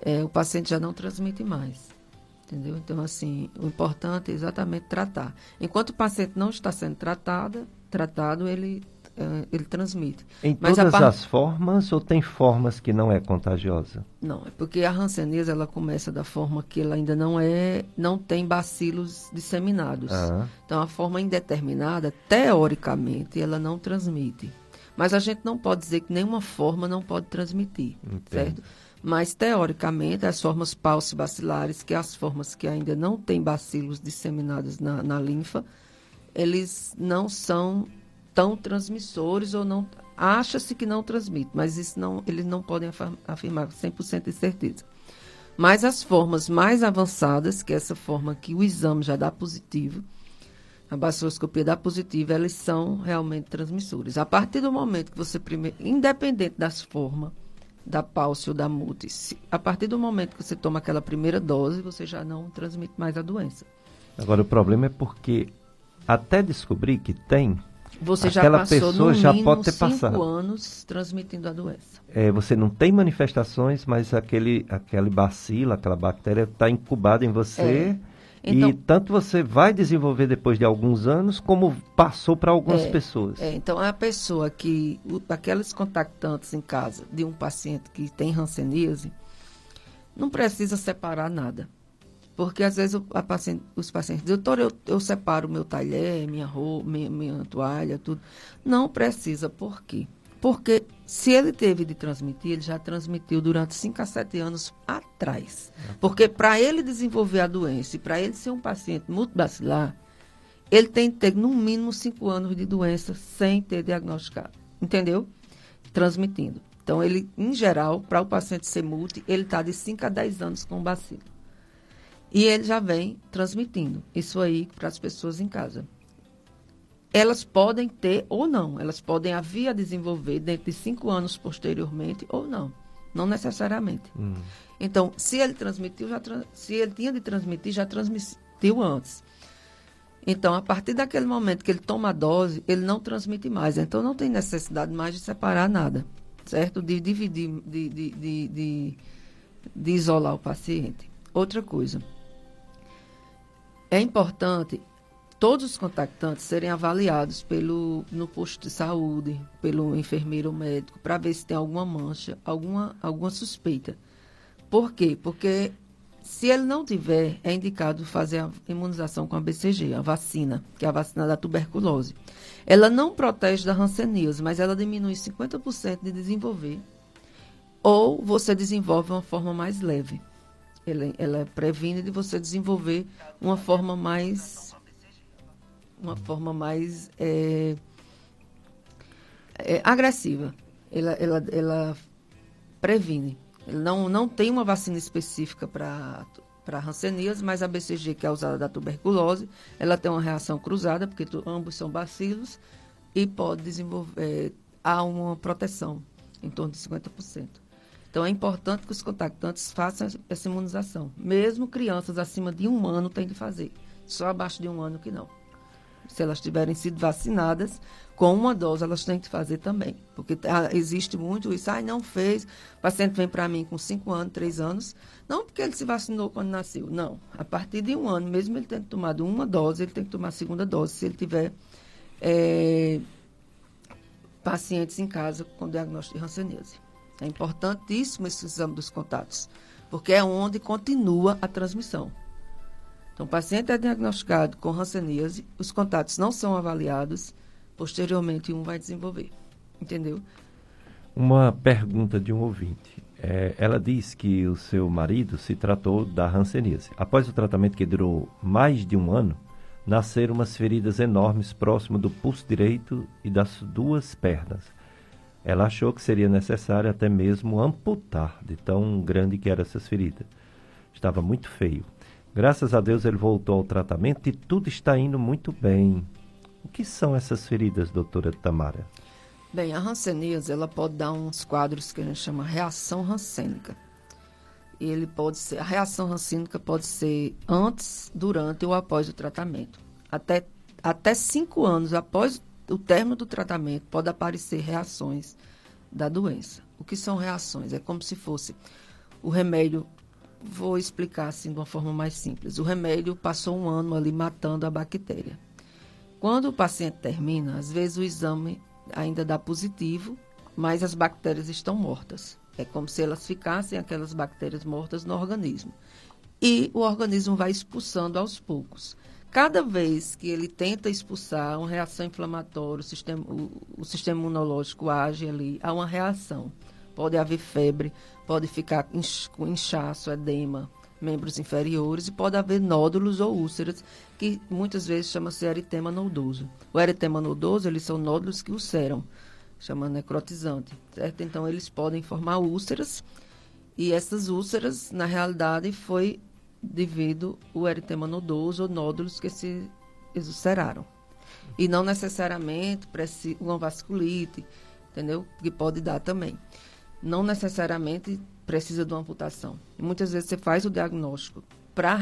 é, o paciente já não transmite mais. Entendeu? Então, assim, o importante é exatamente tratar. Enquanto o paciente não está sendo tratado, tratado ele uh, ele transmite. Em Mas todas par... as formas ou tem formas que não é contagiosa? Não, é porque a hanseníase ela começa da forma que ela ainda não é, não tem bacilos disseminados. Ah. Então a forma indeterminada, teoricamente, ela não transmite. Mas a gente não pode dizer que nenhuma forma não pode transmitir, Entendo. certo? Mas, teoricamente, as formas paucibacilares, que é as formas que ainda não têm bacilos disseminados na, na linfa, eles não são tão transmissores ou não. Acha-se que não transmite, mas isso não, eles não podem afirmar 100% de certeza. Mas as formas mais avançadas, que é essa forma que o exame já dá positivo, a baciloscopia dá positivo, elas são realmente transmissores. A partir do momento que você primeiro, independente das formas, da pálcio ou da multis, a partir do momento que você toma aquela primeira dose, você já não transmite mais a doença. Agora o problema é porque até descobrir que tem, você já Aquela passou pessoa já pode ter cinco passado. anos transmitindo a doença. É, você não tem manifestações, mas aquele, aquele bacilo, aquela bactéria está incubada em você. É. Então, e tanto você vai desenvolver depois de alguns anos, como passou para algumas é, pessoas. É, então, a pessoa que, aqueles contactantes em casa de um paciente que tem hanseníase, não precisa separar nada. Porque às vezes paciente, os pacientes dizem, doutor, eu, eu separo meu talher, minha roupa, minha, minha toalha, tudo. Não precisa, por quê? Porque se ele teve de transmitir, ele já transmitiu durante 5 a 7 anos atrás. Porque para ele desenvolver a doença e para ele ser um paciente multibacilar, ele tem que ter no mínimo 5 anos de doença sem ter diagnosticado. Entendeu? Transmitindo. Então, ele, em geral, para o paciente ser multi, ele está de 5 a 10 anos com bacilo. E ele já vem transmitindo isso aí para as pessoas em casa. Elas podem ter ou não, elas podem vir a desenvolver dentro de cinco anos posteriormente ou não. Não necessariamente. Hum. Então, se ele transmitiu, já se ele tinha de transmitir, já transmitiu antes. Então, a partir daquele momento que ele toma a dose, ele não transmite mais. Então, não tem necessidade mais de separar nada, certo? De dividir, de, de, de, de, de isolar o paciente. Outra coisa. É importante todos os contactantes serem avaliados pelo, no posto de saúde, pelo enfermeiro ou médico, para ver se tem alguma mancha, alguma, alguma suspeita. Por quê? Porque se ele não tiver, é indicado fazer a imunização com a BCG, a vacina, que é a vacina da tuberculose. Ela não protege da hanseníase, mas ela diminui 50% de desenvolver. Ou você desenvolve uma forma mais leve. Ela, ela previne de você desenvolver uma forma mais uma forma mais é, é, agressiva. Ela, ela, ela previne. não, não tem uma vacina específica para para hanseníase, mas a BCG, que é usada da tuberculose, ela tem uma reação cruzada, porque tu, ambos são bacilos, e pode desenvolver, é, há uma proteção em torno de 50%. Então, é importante que os contactantes façam essa imunização. Mesmo crianças acima de um ano têm de fazer. Só abaixo de um ano que não. Se elas tiverem sido vacinadas, com uma dose elas têm que fazer também. Porque ah, existe muito isso. Ah, não fez. O paciente vem para mim com 5 anos, 3 anos. Não porque ele se vacinou quando nasceu. Não. A partir de um ano, mesmo ele tendo tomado uma dose, ele tem que tomar a segunda dose. Se ele tiver é, pacientes em casa com diagnóstico de hanseníase. É importantíssimo esse exame dos contatos, porque é onde continua a transmissão. Então, o paciente é diagnosticado com hanseníase, os contatos não são avaliados, posteriormente um vai desenvolver. Entendeu? Uma pergunta de um ouvinte. É, ela diz que o seu marido se tratou da hanseníase. Após o tratamento que durou mais de um ano, nasceram umas feridas enormes próximo do pulso direito e das duas pernas. Ela achou que seria necessário até mesmo amputar, de tão grande que eram essas feridas. Estava muito feio. Graças a Deus ele voltou ao tratamento e tudo está indo muito bem. O que são essas feridas, doutora Tamara? Bem, a hanseníase, ela pode dar uns quadros que a gente chama reação rancênica. Ele pode ser, a reação rancínica pode ser antes, durante ou após o tratamento. Até, até cinco anos após o término do tratamento, pode aparecer reações da doença. O que são reações? É como se fosse o remédio vou explicar assim de uma forma mais simples. O remédio passou um ano ali matando a bactéria. Quando o paciente termina, às vezes o exame ainda dá positivo, mas as bactérias estão mortas. É como se elas ficassem aquelas bactérias mortas no organismo. E o organismo vai expulsando aos poucos. Cada vez que ele tenta expulsar uma reação inflamatória, o sistema, o, o sistema imunológico age ali, há uma reação. Pode haver febre, pode ficar com inchaço, edema, membros inferiores e pode haver nódulos ou úlceras, que muitas vezes chama-se eritema nodoso. O eritema nodoso, eles são nódulos que ulceram, chama necrotizante, certo? Então, eles podem formar úlceras e essas úlceras, na realidade, foi devido ao eritema nodoso ou nódulos que se ulceraram. E não necessariamente uma vasculite, entendeu? Que pode dar também não necessariamente precisa de uma amputação. E muitas vezes você faz o diagnóstico, pra,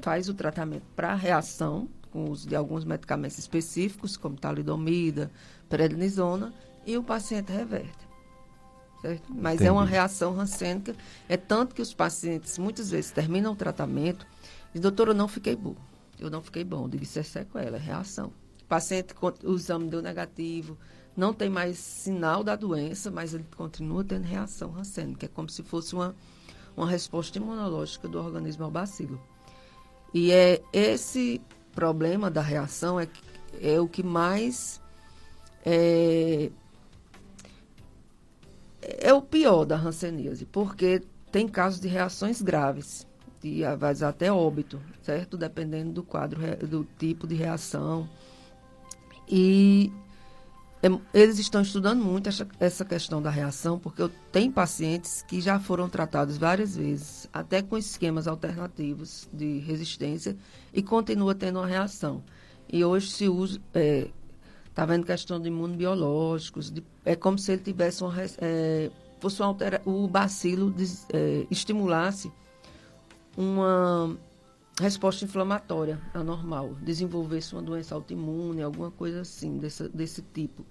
faz o tratamento para reação, com uso de alguns medicamentos específicos, como talidomida, prednisona, e o paciente reverte. Certo? Mas Entendi. é uma reação rancênica. É tanto que os pacientes muitas vezes terminam o tratamento e, doutor, eu não fiquei bom. Eu não fiquei bom. Eu digo, isso é sequela, é reação. O paciente, o exame deu negativo, não tem mais sinal da doença, mas ele continua tendo reação rancênica, é como se fosse uma, uma resposta imunológica do organismo ao bacilo. E é esse problema da reação é, é o que mais é, é o pior da hanseníase, porque tem casos de reações graves, de até óbito, certo? Dependendo do quadro, do tipo de reação. E eles estão estudando muito essa, questão da reação, porque eu tenho pacientes que já foram tratados várias vezes, até com esquemas alternativos de resistência, e continua tendo uma reação. E hoje se usa, está é, tá vendo questão de imunobiológicos, de, é como se ele tivesse uma, é, fosse uma altera, o bacilo de, é, estimulasse uma resposta inflamatória anormal, desenvolvesse uma doença autoimune, alguma coisa assim, desse, desse tipo.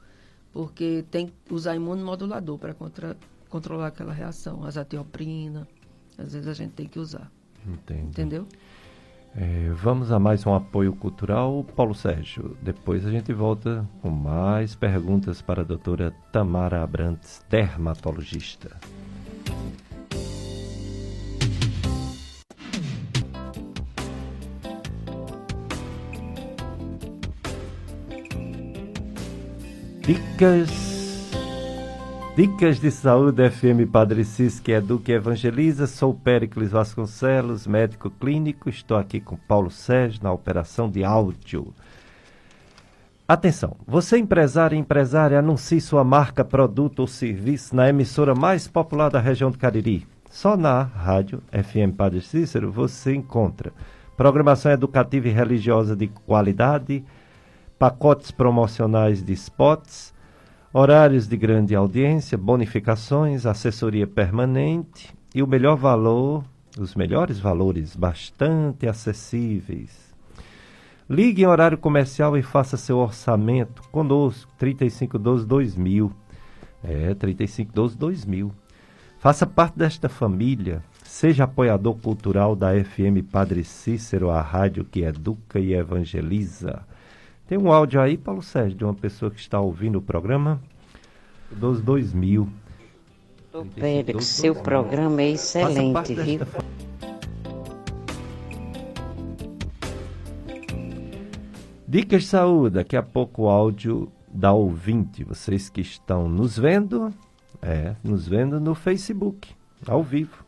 Porque tem que usar imunomodulador para controlar aquela reação, azatioprina, às vezes a gente tem que usar. Entendi. Entendeu? É, vamos a mais um apoio cultural, Paulo Sérgio. Depois a gente volta com mais perguntas para a doutora Tamara Abrantes, dermatologista. Dicas Dicas de Saúde FM Padre Cis, que educa e evangeliza. Sou Péricles Vasconcelos, médico clínico. Estou aqui com Paulo Sérgio na operação de áudio. Atenção, você empresário e empresária, anuncie sua marca, produto ou serviço na emissora mais popular da região do Cariri. Só na rádio FM Padre Cícero você encontra programação educativa e religiosa de qualidade, pacotes promocionais de spots, horários de grande audiência, bonificações, assessoria permanente e o melhor valor, os melhores valores bastante acessíveis. Ligue em horário comercial e faça seu orçamento conosco, 3512-2000. É, 3512-2000. Faça parte desta família. Seja apoiador cultural da FM Padre Cícero, a rádio que educa e evangeliza. Tem um áudio aí, Paulo Sérgio, de uma pessoa que está ouvindo o programa dos 2000. Ô, Pérez, seu programa é excelente, viu? Desta... Dicas de saúde, daqui a pouco o áudio da ouvinte. Vocês que estão nos vendo, É, nos vendo no Facebook, ao vivo.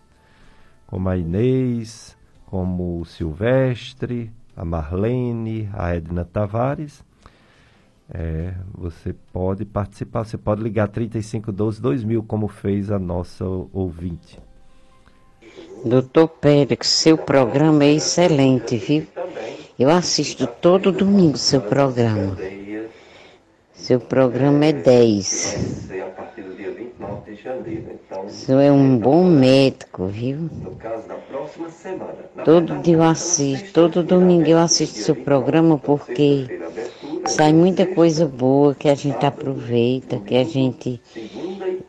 Como a Inês, como o Silvestre, a Marlene, a Edna Tavares. É, você pode participar, você pode ligar 3512 2000, como fez a nossa ouvinte. Doutor Pérez, seu programa é excelente, viu? Eu assisto todo domingo seu programa. Seu programa é 10. O senhor é um bom médico, viu? Todo dia eu assisto, todo domingo eu assisto seu programa porque sai muita coisa boa que a gente aproveita, que a gente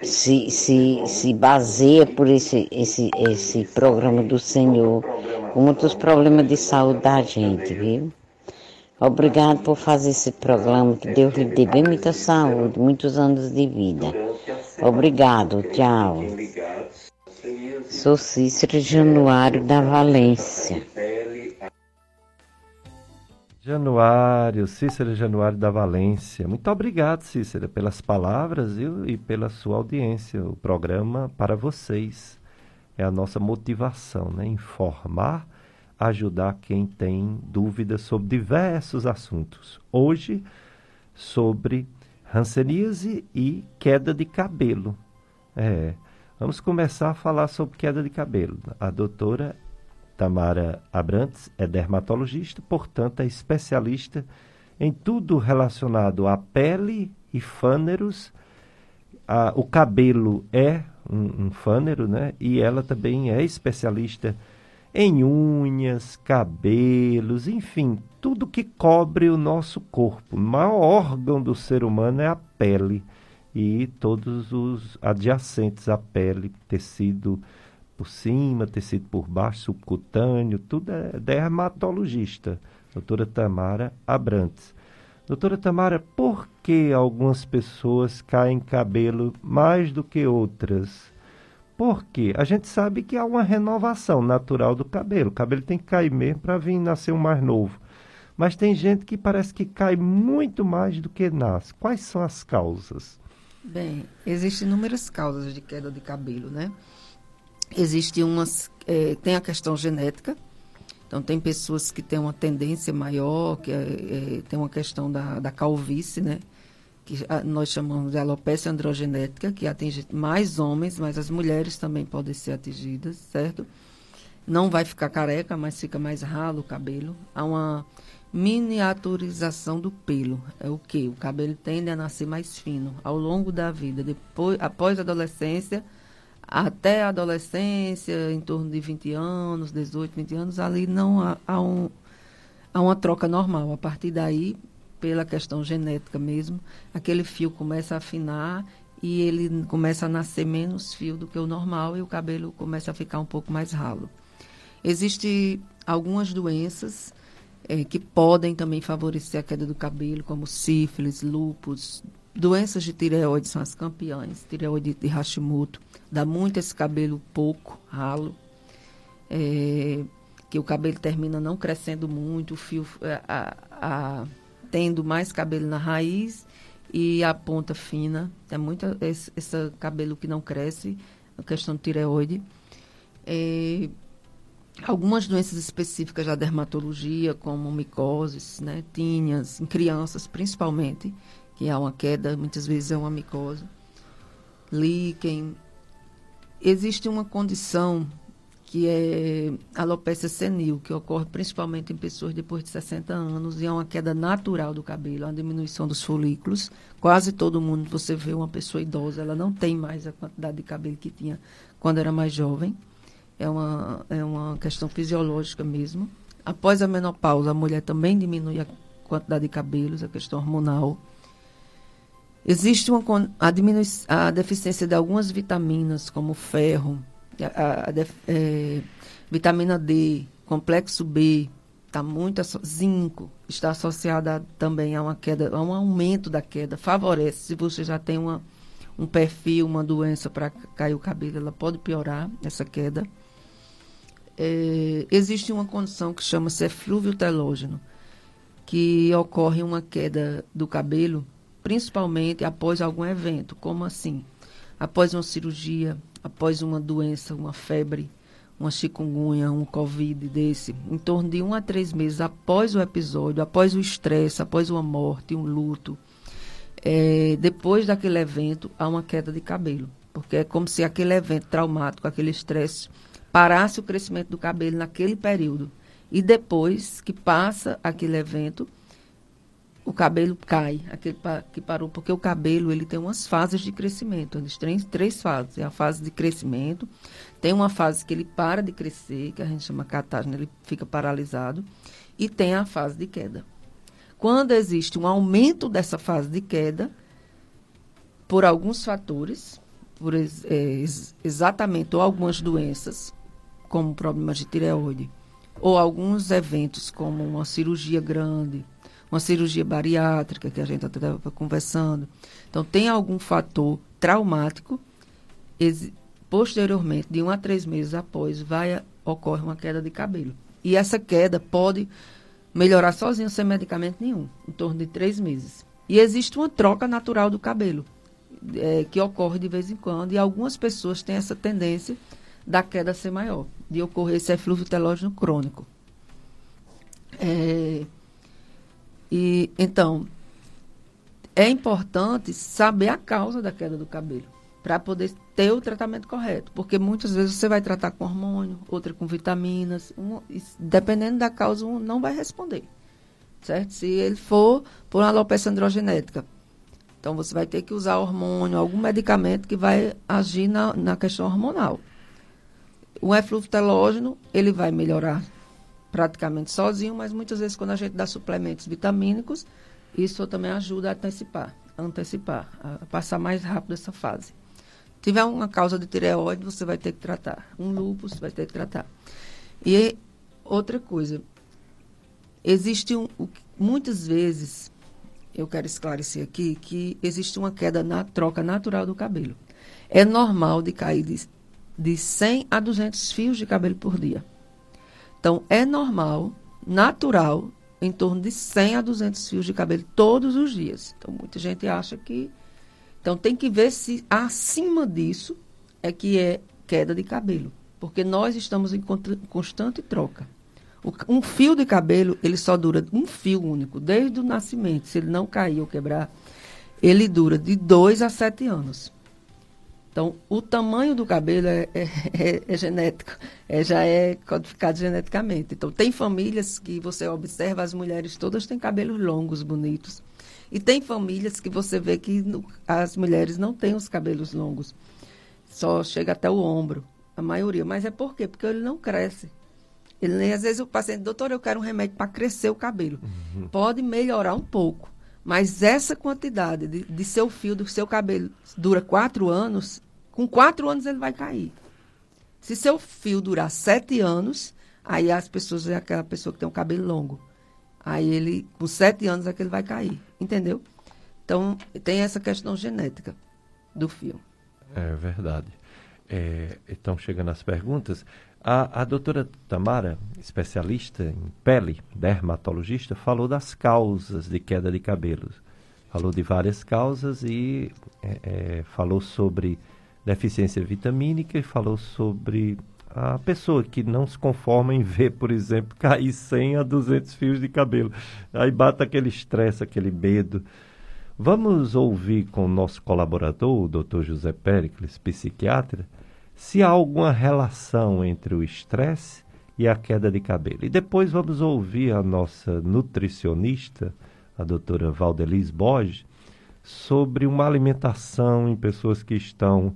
se, se, se baseia por esse, esse, esse programa do Senhor, com muitos problemas de saúde da gente, viu? Obrigado por fazer esse programa, que Deus lhe dê bem muita saúde, muitos anos de vida. Obrigado, tchau. Sou Cícero Januário da Valência. Januário, Cícero Januário da Valência. Muito obrigado, Cícero, pelas palavras viu? e pela sua audiência. O programa para vocês é a nossa motivação, né? Informar, ajudar quem tem dúvidas sobre diversos assuntos. Hoje, sobre hanseníase e queda de cabelo. É, vamos começar a falar sobre queda de cabelo. A doutora Tamara Abrantes é dermatologista, portanto, é especialista em tudo relacionado à pele e fâneros. A, o cabelo é um, um fânero, né? E ela também é especialista em unhas, cabelos, enfim, tudo que cobre o nosso corpo. O maior órgão do ser humano é a pele e todos os adjacentes à pele, tecido por cima, tecido por baixo, subcutâneo, tudo é dermatologista, doutora Tamara Abrantes. Doutora Tamara, por que algumas pessoas caem cabelo mais do que outras? Por quê? A gente sabe que há uma renovação natural do cabelo. O cabelo tem que cair mesmo para vir nascer um mais novo. Mas tem gente que parece que cai muito mais do que nasce. Quais são as causas? Bem, existem inúmeras causas de queda de cabelo, né? Existe umas, é, tem a questão genética, então tem pessoas que têm uma tendência maior, que é, é, tem uma questão da, da calvície, né? Que nós chamamos de alopecia androgenética, que atinge mais homens, mas as mulheres também podem ser atingidas, certo? Não vai ficar careca, mas fica mais ralo o cabelo. Há uma miniaturização do pelo. É o que? O cabelo tende a nascer mais fino ao longo da vida. Depois, após a adolescência, até a adolescência, em torno de 20 anos, 18, 20 anos, ali não há, há, um, há uma troca normal. A partir daí, pela questão genética mesmo, aquele fio começa a afinar e ele começa a nascer menos fio do que o normal e o cabelo começa a ficar um pouco mais ralo. Existem algumas doenças é, que podem também favorecer a queda do cabelo, como sífilis, lúpus, doenças de tireoide são as campeãs, tireoide de Hashimoto, dá muito esse cabelo pouco, ralo, é, que o cabelo termina não crescendo muito, o fio é, a, a, tendo mais cabelo na raiz e a ponta fina. É muito esse, esse cabelo que não cresce, a questão de tireoide. É, algumas doenças específicas da dermatologia, como micoses, né, tíneas, em crianças principalmente, que há uma queda, muitas vezes é uma micose. Líquen, existe uma condição que é alopecia senil, que ocorre principalmente em pessoas depois de 60 anos, e é uma queda natural do cabelo, uma diminuição dos folículos. Quase todo mundo, você vê uma pessoa idosa, ela não tem mais a quantidade de cabelo que tinha quando era mais jovem. É uma, é uma questão fisiológica mesmo. Após a menopausa, a mulher também diminui a quantidade de cabelos, a questão hormonal. Existe uma, a, a deficiência de algumas vitaminas, como ferro, a, a, é, vitamina D, complexo B, está muito zinco, está associada também a uma queda, a um aumento da queda. Favorece, se você já tem uma, um perfil, uma doença para cair o cabelo, ela pode piorar essa queda. É, existe uma condição que chama-se eflúvio telógeno, que ocorre uma queda do cabelo principalmente após algum evento. Como assim? após uma cirurgia, após uma doença, uma febre, uma chikungunya, um covid desse, em torno de um a três meses após o episódio, após o estresse, após uma morte, um luto, é, depois daquele evento, há uma queda de cabelo. Porque é como se aquele evento traumático, aquele estresse, parasse o crescimento do cabelo naquele período. E depois que passa aquele evento, o cabelo cai, aquele que parou, porque o cabelo ele tem umas fases de crescimento, eles têm três fases. É a fase de crescimento, tem uma fase que ele para de crescer, que a gente chama catágena, ele fica paralisado, e tem a fase de queda. Quando existe um aumento dessa fase de queda, por alguns fatores, por é, exatamente ou algumas doenças, como problemas de tireoide, ou alguns eventos como uma cirurgia grande, uma cirurgia bariátrica, que a gente estava conversando. Então, tem algum fator traumático, posteriormente, de um a três meses após, vai ocorre uma queda de cabelo. E essa queda pode melhorar sozinha sem medicamento nenhum, em torno de três meses. E existe uma troca natural do cabelo, é, que ocorre de vez em quando, e algumas pessoas têm essa tendência da queda ser maior, de ocorrer esse eflúvio telógeno crônico. É, e então é importante saber a causa da queda do cabelo para poder ter o tratamento correto, porque muitas vezes você vai tratar com hormônio, outra com vitaminas, um, dependendo da causa, um não vai responder, certo? Se ele for por uma alopecia androgenética, então você vai ter que usar hormônio, algum medicamento que vai agir na, na questão hormonal. O eflúvio telógeno, ele vai melhorar praticamente sozinho, mas muitas vezes quando a gente dá suplementos vitamínicos, isso também ajuda a antecipar, a antecipar, a passar mais rápido essa fase. Se tiver uma causa de tireoide, você vai ter que tratar. Um lúpus, você vai ter que tratar. E outra coisa, existe um, muitas vezes, eu quero esclarecer aqui, que existe uma queda na troca natural do cabelo. É normal de cair de, de 100 a 200 fios de cabelo por dia. Então, é normal, natural, em torno de 100 a 200 fios de cabelo todos os dias. Então, muita gente acha que. Então, tem que ver se acima disso é que é queda de cabelo. Porque nós estamos em constante troca. um fio de cabelo, ele só dura um fio único, desde o nascimento. Se ele não cair ou quebrar, ele dura de 2 a 7 anos. Então, o tamanho do cabelo é, é, é, é genético, é, já é codificado geneticamente. Então, tem famílias que você observa, as mulheres todas têm cabelos longos, bonitos. E tem famílias que você vê que no, as mulheres não têm os cabelos longos, só chega até o ombro, a maioria. Mas é por quê? Porque ele não cresce. Ele nem às vezes o paciente, doutor, eu quero um remédio para crescer o cabelo. Uhum. Pode melhorar um pouco, mas essa quantidade de, de seu fio, do seu cabelo, dura quatro anos, com quatro anos ele vai cair. Se seu fio durar sete anos, aí as pessoas é aquela pessoa que tem um cabelo longo. Aí ele, com sete anos, é que ele vai cair. Entendeu? Então, tem essa questão genética do fio. É verdade. É, então, chegando às perguntas, a, a doutora Tamara, especialista em pele, dermatologista, falou das causas de queda de cabelos. Falou de várias causas e é, é, falou sobre deficiência vitamínica e falou sobre a pessoa que não se conforma em ver, por exemplo, cair 100 a 200 fios de cabelo. Aí bate aquele estresse, aquele medo. Vamos ouvir com o nosso colaborador, o Dr. José Pericles, psiquiatra, se há alguma relação entre o estresse e a queda de cabelo. E depois vamos ouvir a nossa nutricionista, a doutora Valdeliz Borges, sobre uma alimentação em pessoas que estão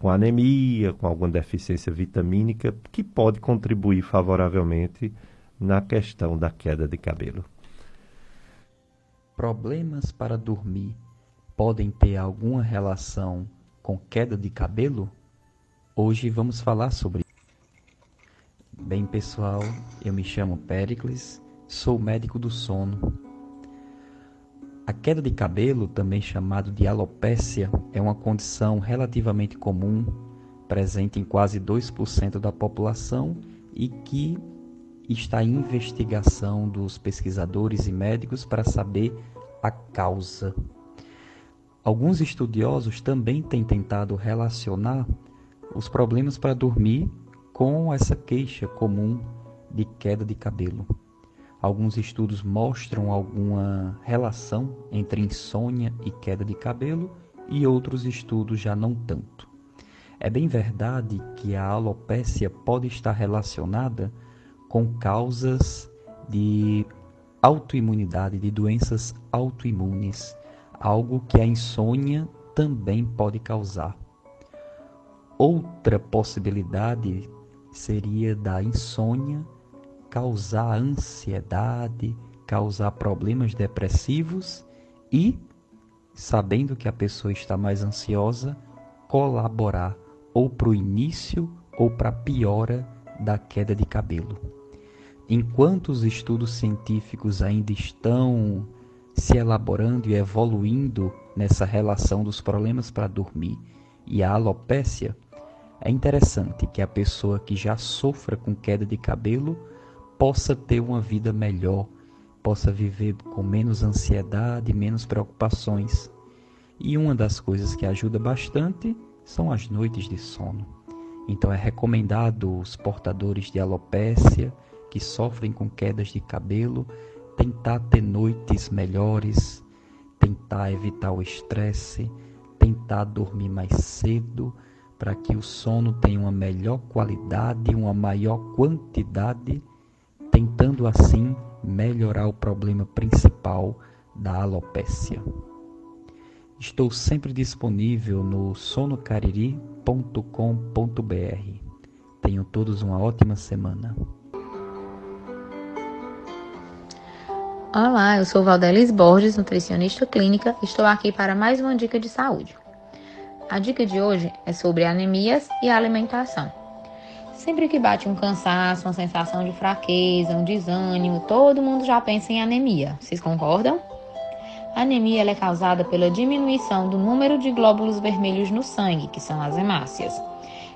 com anemia, com alguma deficiência vitamínica, que pode contribuir favoravelmente na questão da queda de cabelo. Problemas para dormir podem ter alguma relação com queda de cabelo? Hoje vamos falar sobre. Bem, pessoal, eu me chamo Pericles, sou médico do sono a queda de cabelo, também chamado de alopécia, é uma condição relativamente comum, presente em quase 2% da população e que está em investigação dos pesquisadores e médicos para saber a causa. Alguns estudiosos também têm tentado relacionar os problemas para dormir com essa queixa comum de queda de cabelo. Alguns estudos mostram alguma relação entre insônia e queda de cabelo e outros estudos já não tanto. É bem verdade que a alopécia pode estar relacionada com causas de autoimunidade, de doenças autoimunes, algo que a insônia também pode causar. Outra possibilidade seria da insônia causar ansiedade, causar problemas depressivos e, sabendo que a pessoa está mais ansiosa, colaborar ou para o início ou para a piora da queda de cabelo. Enquanto os estudos científicos ainda estão se elaborando e evoluindo nessa relação dos problemas para dormir e a alopécia, é interessante que a pessoa que já sofra com queda de cabelo possa ter uma vida melhor, possa viver com menos ansiedade, menos preocupações. E uma das coisas que ajuda bastante são as noites de sono. Então é recomendado os portadores de alopécia que sofrem com quedas de cabelo tentar ter noites melhores, tentar evitar o estresse, tentar dormir mais cedo para que o sono tenha uma melhor qualidade, uma maior quantidade, tentando assim melhorar o problema principal da alopécia. Estou sempre disponível no sonocariri.com.br. Tenham todos uma ótima semana. Olá, eu sou Valdelis Borges, nutricionista clínica. Estou aqui para mais uma dica de saúde. A dica de hoje é sobre anemias e alimentação. Sempre que bate um cansaço, uma sensação de fraqueza, um desânimo, todo mundo já pensa em anemia. Vocês concordam? A anemia é causada pela diminuição do número de glóbulos vermelhos no sangue, que são as hemácias.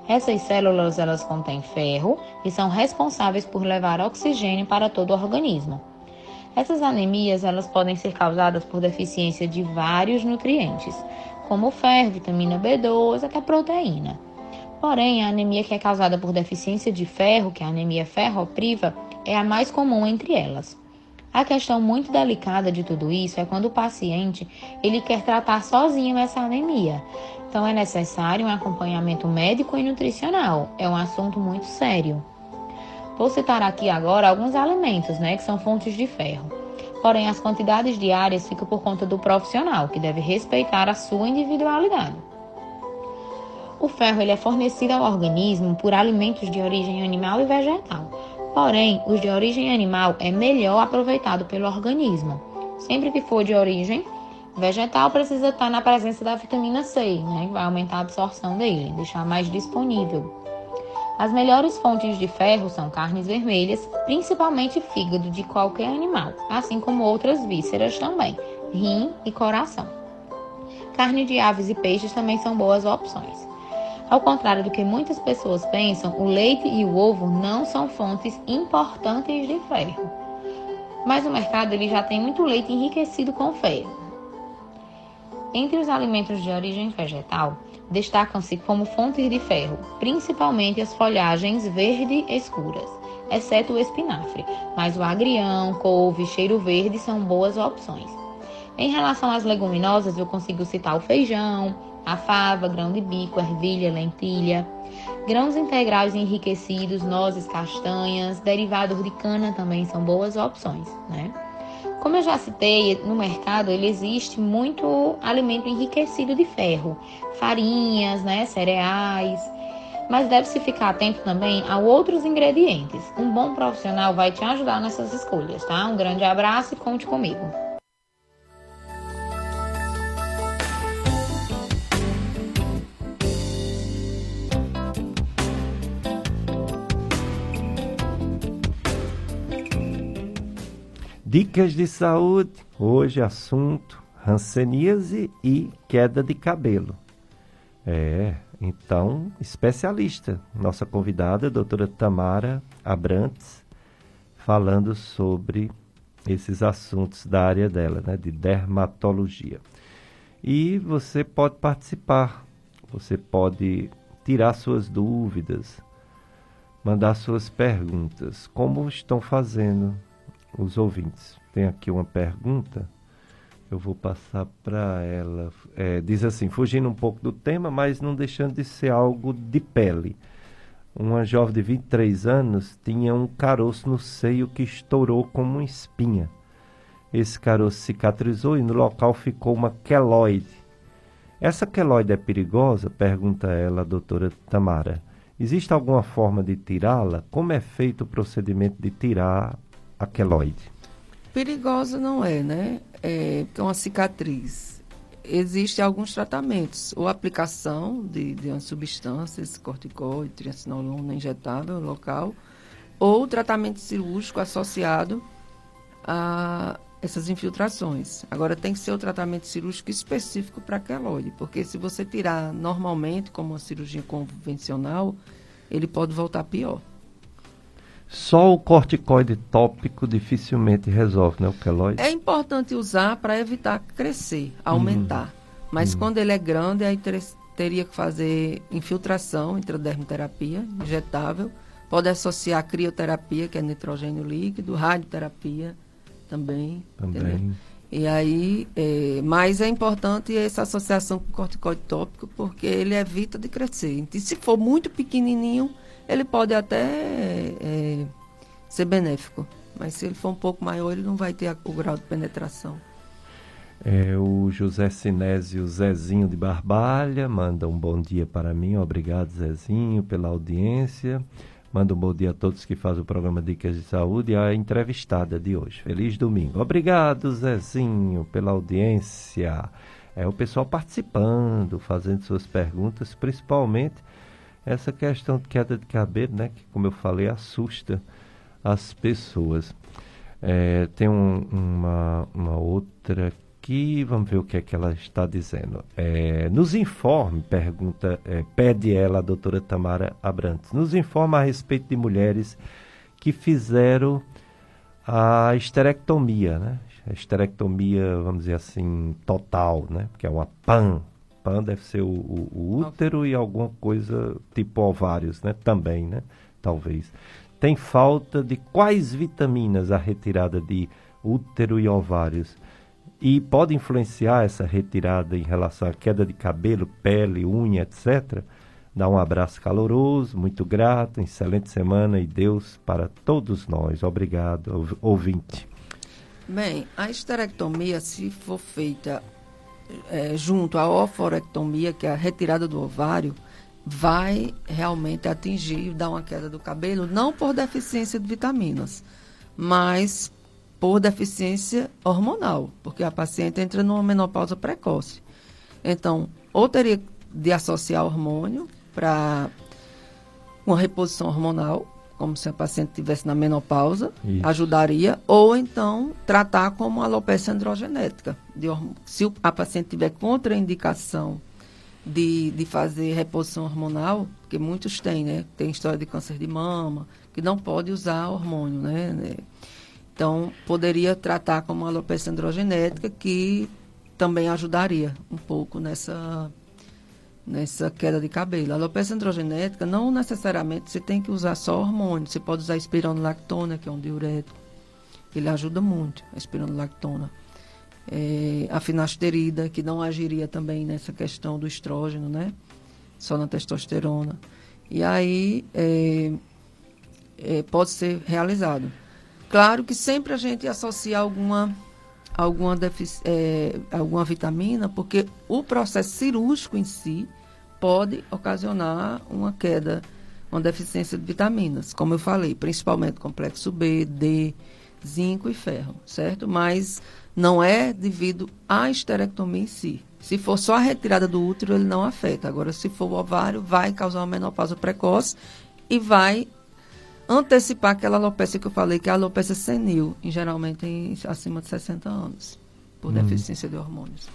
Essas células elas contêm ferro e são responsáveis por levar oxigênio para todo o organismo. Essas anemias elas podem ser causadas por deficiência de vários nutrientes, como ferro, vitamina B12, até proteína. Porém, a anemia que é causada por deficiência de ferro, que é a anemia ferropriva, é a mais comum entre elas. A questão muito delicada de tudo isso é quando o paciente ele quer tratar sozinho essa anemia. Então é necessário um acompanhamento médico e nutricional. É um assunto muito sério. Vou citar aqui agora alguns alimentos, né, que são fontes de ferro. Porém, as quantidades diárias ficam por conta do profissional, que deve respeitar a sua individualidade. O ferro ele é fornecido ao organismo por alimentos de origem animal e vegetal. Porém, os de origem animal é melhor aproveitado pelo organismo. Sempre que for de origem vegetal, precisa estar na presença da vitamina C, né? Vai aumentar a absorção dele, deixar mais disponível. As melhores fontes de ferro são carnes vermelhas, principalmente fígado de qualquer animal, assim como outras vísceras também, rim e coração. Carne de aves e peixes também são boas opções. Ao contrário do que muitas pessoas pensam, o leite e o ovo não são fontes importantes de ferro. Mas o mercado ele já tem muito leite enriquecido com ferro. Entre os alimentos de origem vegetal, destacam-se como fontes de ferro, principalmente as folhagens verde escuras, exceto o espinafre, mas o agrião, couve, cheiro verde são boas opções. Em relação às leguminosas, eu consigo citar o feijão, a fava, grão de bico, ervilha, lentilha, grãos integrais enriquecidos, nozes, castanhas, derivados de cana também são boas opções, né? Como eu já citei, no mercado ele existe muito alimento enriquecido de ferro, farinhas, né, cereais, mas deve-se ficar atento também a outros ingredientes. Um bom profissional vai te ajudar nessas escolhas, tá? Um grande abraço e conte comigo. Dicas de saúde. Hoje assunto ranceníase e queda de cabelo. É, então, especialista. Nossa convidada, doutora Tamara Abrantes, falando sobre esses assuntos da área dela, né, de dermatologia. E você pode participar, você pode tirar suas dúvidas, mandar suas perguntas, como estão fazendo os ouvintes. Tem aqui uma pergunta, eu vou passar para ela. É, diz assim: fugindo um pouco do tema, mas não deixando de ser algo de pele. Uma jovem de 23 anos tinha um caroço no seio que estourou como uma espinha. Esse caroço cicatrizou e no local ficou uma queloide. Essa queloide é perigosa? Pergunta ela a doutora Tamara. Existe alguma forma de tirá-la? Como é feito o procedimento de tirar queloide? Perigosa não é, né? É, é uma cicatriz. Existem alguns tratamentos, ou aplicação de, de uma substância, esse corticoide, triacinolona injetável local, ou tratamento cirúrgico associado a essas infiltrações. Agora, tem que ser o tratamento cirúrgico específico para queloide, porque se você tirar normalmente, como uma cirurgia convencional, ele pode voltar pior. Só o corticoide tópico dificilmente resolve, né, o queloide? É importante usar para evitar crescer, aumentar. Uhum. Mas uhum. quando ele é grande, aí ter, teria que fazer infiltração, intradermoterapia, injetável. Pode associar a crioterapia, que é nitrogênio líquido, radioterapia, também. Também. Entendeu? E aí, é, mas é importante essa associação com o corticoide tópico, porque ele evita de crescer. E se for muito pequenininho, ele pode até é, ser benéfico. Mas se ele for um pouco maior, ele não vai ter o grau de penetração. É, o José Sinésio Zezinho de Barbalha manda um bom dia para mim. Obrigado, Zezinho, pela audiência. Manda um bom dia a todos que fazem o programa Dicas de Saúde e a entrevistada de hoje. Feliz domingo. Obrigado, Zezinho, pela audiência. É o pessoal participando, fazendo suas perguntas, principalmente essa questão de queda de cabelo, né? Que, como eu falei, assusta as pessoas. É, tem um, uma, uma outra aqui, vamos ver o que é que ela está dizendo. É, nos informe, pergunta, é, pede ela, a doutora Tamara Abrantes, nos informa a respeito de mulheres que fizeram a esterectomia, né? A esterectomia, vamos dizer assim, total, né? Porque é uma PAN. PAN deve ser o, o, o útero e alguma coisa tipo ovários, né? Também, né? Talvez. Tem falta de quais vitaminas a retirada de útero e ovários? e pode influenciar essa retirada em relação à queda de cabelo, pele, unha, etc. Dá um abraço caloroso, muito grato, excelente semana e Deus para todos nós. Obrigado, ouvinte. Bem, a esterectomia, se for feita é, junto à oforectomia, que é a retirada do ovário, vai realmente atingir, dar uma queda do cabelo, não por deficiência de vitaminas, mas por deficiência hormonal, porque a paciente entra numa menopausa precoce. Então, ou teria de associar hormônio para uma reposição hormonal, como se a paciente estivesse na menopausa, Isso. ajudaria, ou então tratar como alopecia androgenética. De, se a paciente tiver contraindicação de, de fazer reposição hormonal, porque muitos têm, né? Tem história de câncer de mama, que não pode usar hormônio, né? Então, poderia tratar como alopecia androgenética, que também ajudaria um pouco nessa, nessa queda de cabelo. A alopecia androgenética, não necessariamente você tem que usar só hormônio. Você pode usar espironolactona, que é um diurético. Ele ajuda muito, a espironolactona. É, a finasterida, que não agiria também nessa questão do estrógeno, né? Só na testosterona. E aí, é, é, pode ser realizado. Claro que sempre a gente associa alguma, alguma, é, alguma vitamina, porque o processo cirúrgico em si pode ocasionar uma queda, uma deficiência de vitaminas, como eu falei, principalmente complexo B, D, zinco e ferro, certo? Mas não é devido à esterectomia em si. Se for só a retirada do útero, ele não afeta. Agora, se for o ovário, vai causar uma menopausa precoce e vai antecipar aquela alopecia que eu falei, que é a alopecia senil, em, geralmente em, acima de 60 anos, por hum. deficiência de hormônios.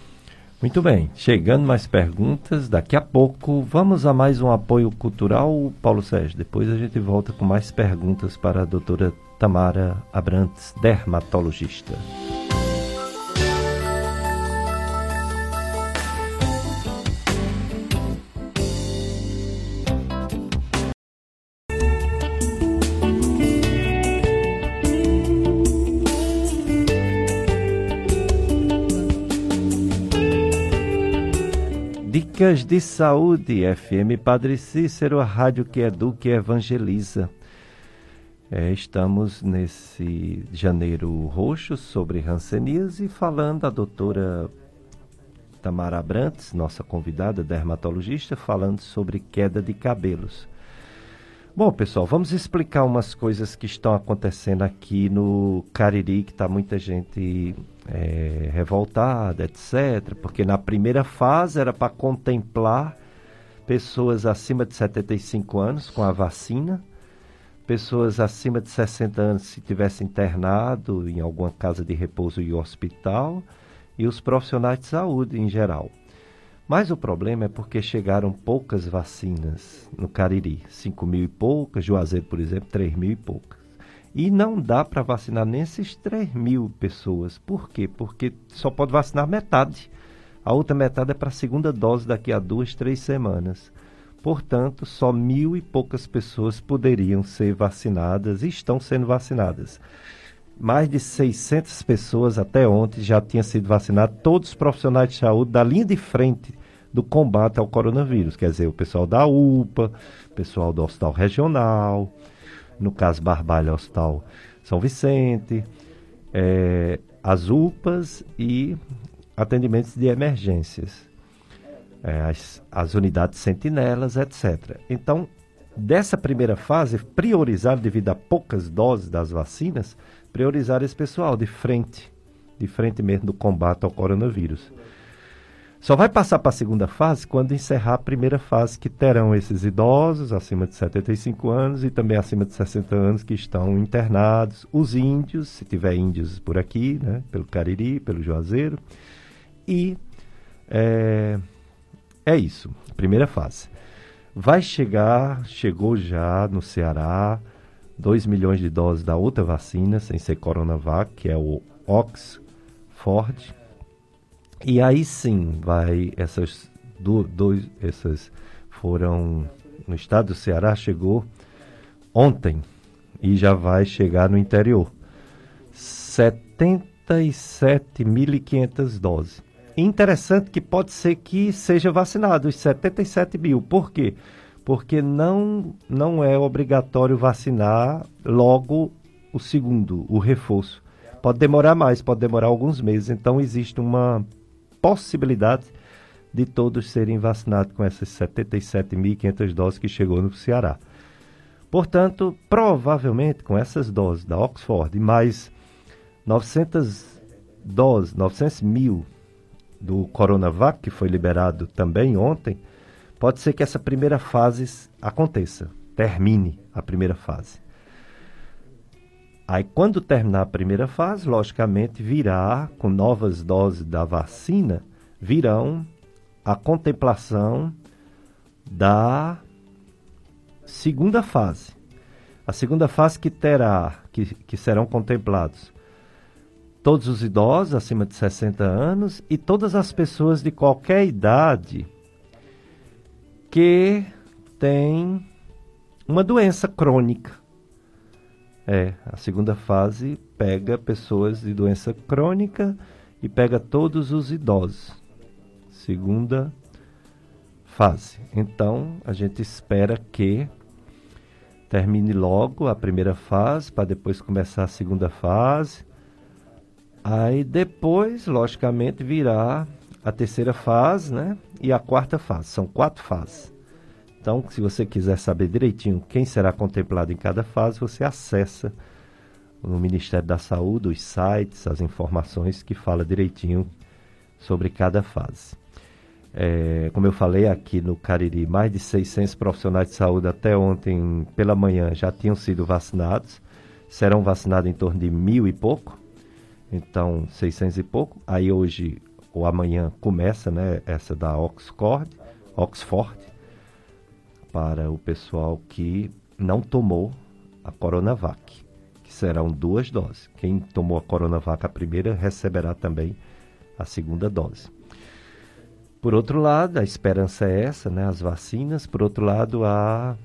Muito bem, chegando mais perguntas, daqui a pouco vamos a mais um apoio cultural, Paulo Sérgio. Depois a gente volta com mais perguntas para a doutora Tamara Abrantes, dermatologista. Dicas de Saúde, FM Padre Cícero, a rádio que educa e evangeliza. É, estamos nesse janeiro roxo sobre Hanseníase, falando a doutora Tamara Abrantes, nossa convidada dermatologista, falando sobre queda de cabelos. Bom, pessoal, vamos explicar umas coisas que estão acontecendo aqui no Cariri, que está muita gente é, revoltada, etc. Porque na primeira fase era para contemplar pessoas acima de 75 anos com a vacina, pessoas acima de 60 anos se tivesse internado em alguma casa de repouso e hospital, e os profissionais de saúde em geral. Mas o problema é porque chegaram poucas vacinas no Cariri, 5 mil e poucas, Juazeiro, por exemplo, 3 mil e poucas. E não dá para vacinar nem esses 3 mil pessoas. Por quê? Porque só pode vacinar metade. A outra metade é para a segunda dose daqui a duas, três semanas. Portanto, só mil e poucas pessoas poderiam ser vacinadas e estão sendo vacinadas. Mais de 600 pessoas até ontem já tinham sido vacinadas, todos os profissionais de saúde da linha de frente do combate ao coronavírus. Quer dizer, o pessoal da UPA, o pessoal do Hospital Regional, no caso Barbalho, Hospital São Vicente, é, as UPAs e atendimentos de emergências, é, as, as unidades sentinelas, etc. Então, dessa primeira fase, priorizar, devido a poucas doses das vacinas, priorizar esse pessoal de frente, de frente mesmo do combate ao coronavírus. Só vai passar para a segunda fase quando encerrar a primeira fase, que terão esses idosos acima de 75 anos e também acima de 60 anos que estão internados, os índios, se tiver índios por aqui, né, pelo Cariri, pelo Juazeiro. E é, é isso, primeira fase. Vai chegar, chegou já no Ceará, 2 milhões de doses da outra vacina, sem ser Coronavac, que é o Oxford e aí sim, vai essas do, dois, essas foram no estado do Ceará chegou ontem e já vai chegar no interior. 77.500 doses. Interessante que pode ser que seja vacinado os 77 mil. Por quê? Porque não, não é obrigatório vacinar logo o segundo, o reforço. Pode demorar mais, pode demorar alguns meses. Então existe uma possibilidade de todos serem vacinados com essas 77.500 doses que chegou no Ceará. Portanto, provavelmente com essas doses da Oxford e mais 900 doses, 900 mil do Coronavac, que foi liberado também ontem, pode ser que essa primeira fase aconteça, termine a primeira fase. Aí, quando terminar a primeira fase, logicamente virá, com novas doses da vacina, virão a contemplação da segunda fase. A segunda fase que terá, que, que serão contemplados todos os idosos acima de 60 anos e todas as pessoas de qualquer idade que têm uma doença crônica é, a segunda fase pega pessoas de doença crônica e pega todos os idosos. Segunda fase. Então, a gente espera que termine logo a primeira fase para depois começar a segunda fase. Aí depois, logicamente, virá a terceira fase, né? E a quarta fase. São quatro fases. Então, se você quiser saber direitinho quem será contemplado em cada fase, você acessa no Ministério da Saúde os sites, as informações que fala direitinho sobre cada fase. É, como eu falei aqui no Cariri, mais de 600 profissionais de saúde até ontem pela manhã já tinham sido vacinados. Serão vacinados em torno de mil e pouco, então 600 e pouco. Aí hoje ou amanhã começa, né, essa da Oxford, Oxford para o pessoal que não tomou a Coronavac, que serão duas doses. Quem tomou a Coronavac a primeira receberá também a segunda dose. Por outro lado, a esperança é essa, né, as vacinas. Por outro lado, a,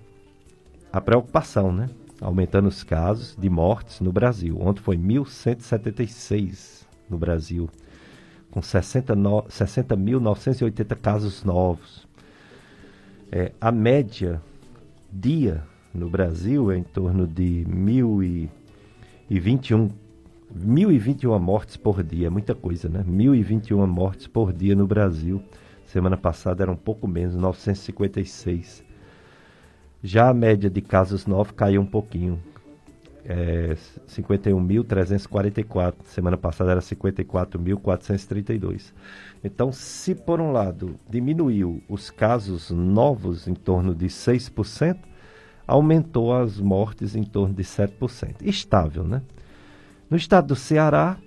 a preocupação, né, aumentando os casos de mortes no Brasil. Ontem foi 1.176 no Brasil com 60.980 60 casos novos. É, a média dia no Brasil é em torno de 1.021 1.021 mortes por dia, muita coisa, né? 1.021 mortes por dia no Brasil. Semana passada era um pouco menos, 956. Já a média de casos novos caiu um pouquinho. É 51.344. Semana passada era 54.432. Então, se por um lado diminuiu os casos novos em torno de 6%, aumentou as mortes em torno de 7%. Estável, né? No estado do Ceará,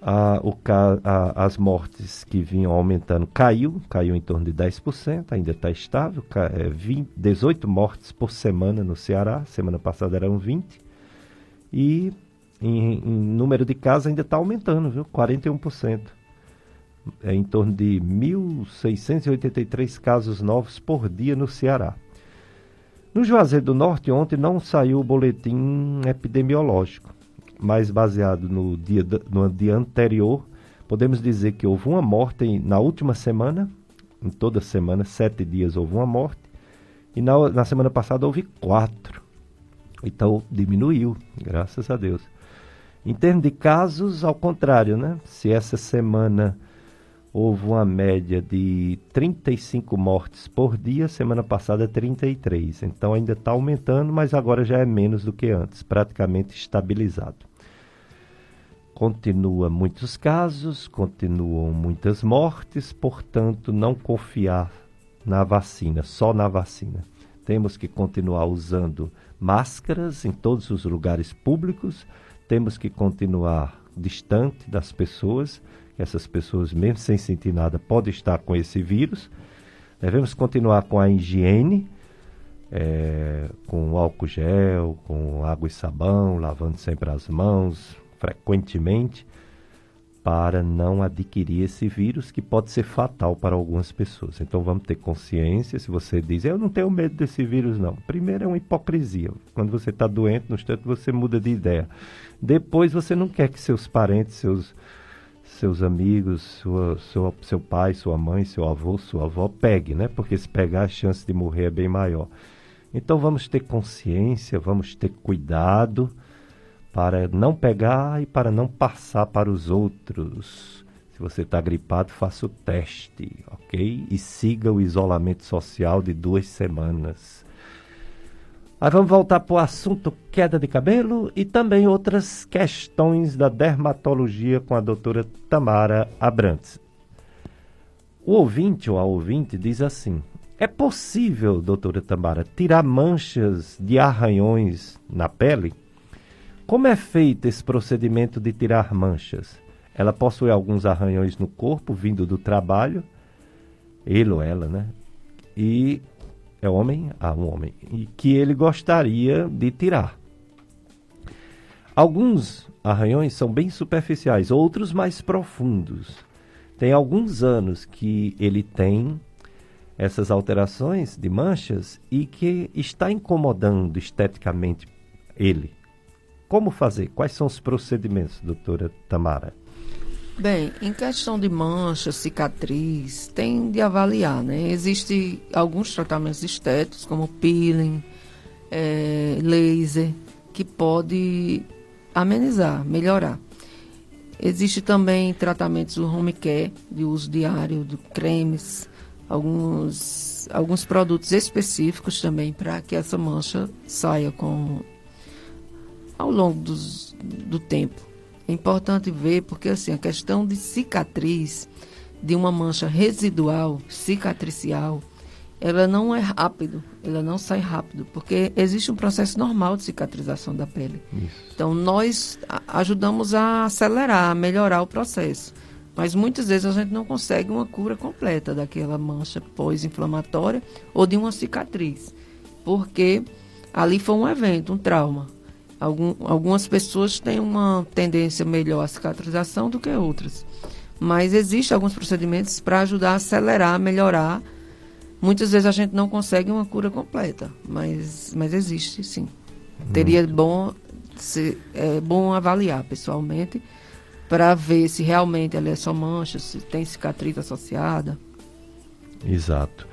a, o, a, as mortes que vinham aumentando caiu, caiu em torno de 10%, ainda está estável, é, 20, 18 mortes por semana no Ceará, semana passada eram 20, e em, em número de casos ainda está aumentando, viu? 41%. É em torno de 1.683 casos novos por dia no Ceará. No Juazeiro do Norte, ontem não saiu o boletim epidemiológico mas baseado no dia, no dia anterior, podemos dizer que houve uma morte na última semana, em toda semana, sete dias houve uma morte, e na, na semana passada houve quatro. Então diminuiu, graças a Deus. Em termos de casos, ao contrário, né? Se essa semana houve uma média de 35 mortes por dia, semana passada 33. Então ainda está aumentando, mas agora já é menos do que antes, praticamente estabilizado. Continua muitos casos, continuam muitas mortes, portanto, não confiar na vacina, só na vacina. Temos que continuar usando máscaras em todos os lugares públicos, temos que continuar distante das pessoas essas pessoas, mesmo sem sentir nada, podem estar com esse vírus. Devemos continuar com a higiene, é, com álcool gel, com água e sabão, lavando sempre as mãos frequentemente, para não adquirir esse vírus que pode ser fatal para algumas pessoas. Então vamos ter consciência. Se você diz, eu não tenho medo desse vírus, não. Primeiro é uma hipocrisia. Quando você está doente, no instante você muda de ideia. Depois você não quer que seus parentes, seus seus amigos, sua, sua, seu pai, sua mãe, seu avô, sua avó, pegue, né? Porque se pegar, a chance de morrer é bem maior. Então vamos ter consciência, vamos ter cuidado para não pegar e para não passar para os outros. Se você está gripado, faça o teste, ok? E siga o isolamento social de duas semanas. Aí vamos voltar para o assunto queda de cabelo e também outras questões da dermatologia com a doutora Tamara Abrantes. O ouvinte ou a ouvinte diz assim: É possível, doutora Tamara, tirar manchas de arranhões na pele? Como é feito esse procedimento de tirar manchas? Ela possui alguns arranhões no corpo vindo do trabalho, ele ou ela, né? E é homem? Ah, um homem. E que ele gostaria de tirar. Alguns arranhões são bem superficiais, outros mais profundos. Tem alguns anos que ele tem essas alterações de manchas e que está incomodando esteticamente ele. Como fazer? Quais são os procedimentos, doutora Tamara? Bem, em questão de mancha, cicatriz, tem de avaliar, né? Existem alguns tratamentos estéticos, como peeling, é, laser, que pode amenizar, melhorar. Existe também tratamentos do home care, de uso diário, de cremes, alguns, alguns produtos específicos também para que essa mancha saia com ao longo dos, do tempo. É importante ver porque assim, a questão de cicatriz, de uma mancha residual, cicatricial, ela não é rápido, ela não sai rápido, porque existe um processo normal de cicatrização da pele. Isso. Então nós ajudamos a acelerar, a melhorar o processo. Mas muitas vezes a gente não consegue uma cura completa daquela mancha pós-inflamatória ou de uma cicatriz, porque ali foi um evento, um trauma. Algum, algumas pessoas têm uma tendência melhor à cicatrização do que outras. Mas existem alguns procedimentos para ajudar a acelerar, melhorar. Muitas vezes a gente não consegue uma cura completa, mas, mas existe sim. Teria bom, se, é bom avaliar pessoalmente para ver se realmente ela é só mancha, se tem cicatriz associada. Exato.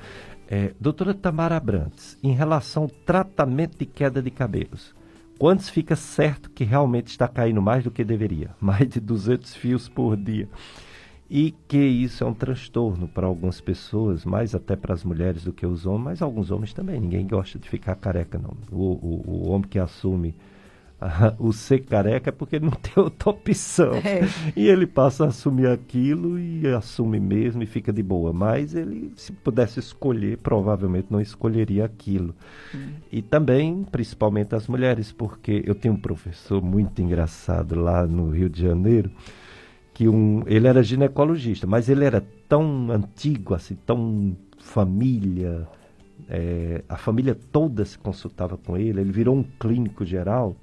É, doutora Tamara Abrantes, em relação ao tratamento de queda de cabelos, quantos fica certo que realmente está caindo mais do que deveria? Mais de 200 fios por dia. E que isso é um transtorno para algumas pessoas, mais até para as mulheres do que os homens, mas alguns homens também. Ninguém gosta de ficar careca, não. O, o, o homem que assume o ser careca é porque não tem outra opção. É. E ele passa a assumir aquilo e assume mesmo e fica de boa. Mas ele, se pudesse escolher, provavelmente não escolheria aquilo. Hum. E também, principalmente as mulheres, porque eu tenho um professor muito engraçado lá no Rio de Janeiro, que um, ele era ginecologista, mas ele era tão antigo, assim, tão família. É, a família toda se consultava com ele, ele virou um clínico geral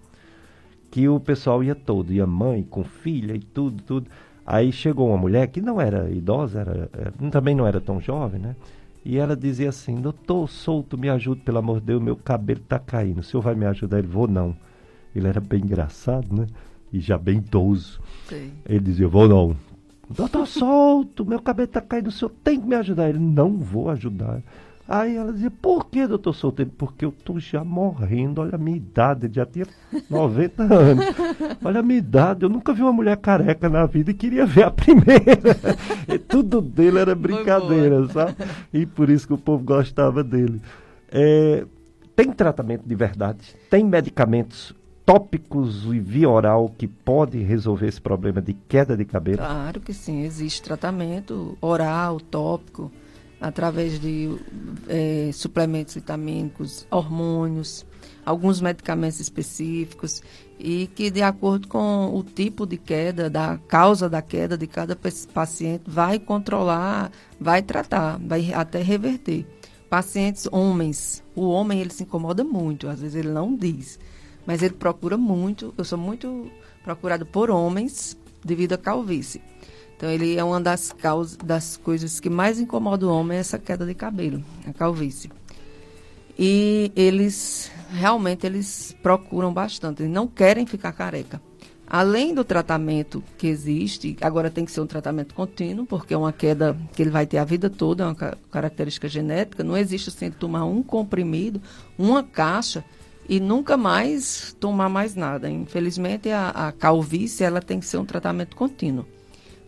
que o pessoal ia todo, ia mãe com filha e tudo, tudo. Aí chegou uma mulher que não era idosa, era, era, também não era tão jovem, né? E ela dizia assim: Doutor, solto, me ajude, pelo amor de Deus, meu cabelo tá caindo. O senhor vai me ajudar? Ele, vou não. Ele era bem engraçado, né? E já bem idoso. Sim. Ele dizia: Vou não. Doutor, solto, meu cabelo tá caindo, o senhor tem que me ajudar. Ele, não vou ajudar. Aí ela dizia, por que, doutor Solteiro? Porque eu estou já morrendo, olha a minha idade, já tinha 90 anos. Olha a minha idade, eu nunca vi uma mulher careca na vida e queria ver a primeira. e tudo dele era brincadeira, sabe? E por isso que o povo gostava dele. É, tem tratamento de verdade? Tem medicamentos tópicos e via oral que pode resolver esse problema de queda de cabelo? Claro que sim, existe tratamento oral, tópico através de é, suplementos vitamínicos, hormônios, alguns medicamentos específicos e que de acordo com o tipo de queda, da causa da queda de cada paciente, vai controlar, vai tratar, vai até reverter. Pacientes homens, o homem ele se incomoda muito, às vezes ele não diz, mas ele procura muito. Eu sou muito procurado por homens devido à calvície. Então ele é uma das causas, das coisas que mais incomoda o homem é essa queda de cabelo, a calvície. E eles realmente eles procuram bastante, eles não querem ficar careca. Além do tratamento que existe, agora tem que ser um tratamento contínuo, porque é uma queda que ele vai ter a vida toda, é uma característica genética. Não existe assim tomar um comprimido, uma caixa e nunca mais tomar mais nada. Infelizmente, a, a calvície ela tem que ser um tratamento contínuo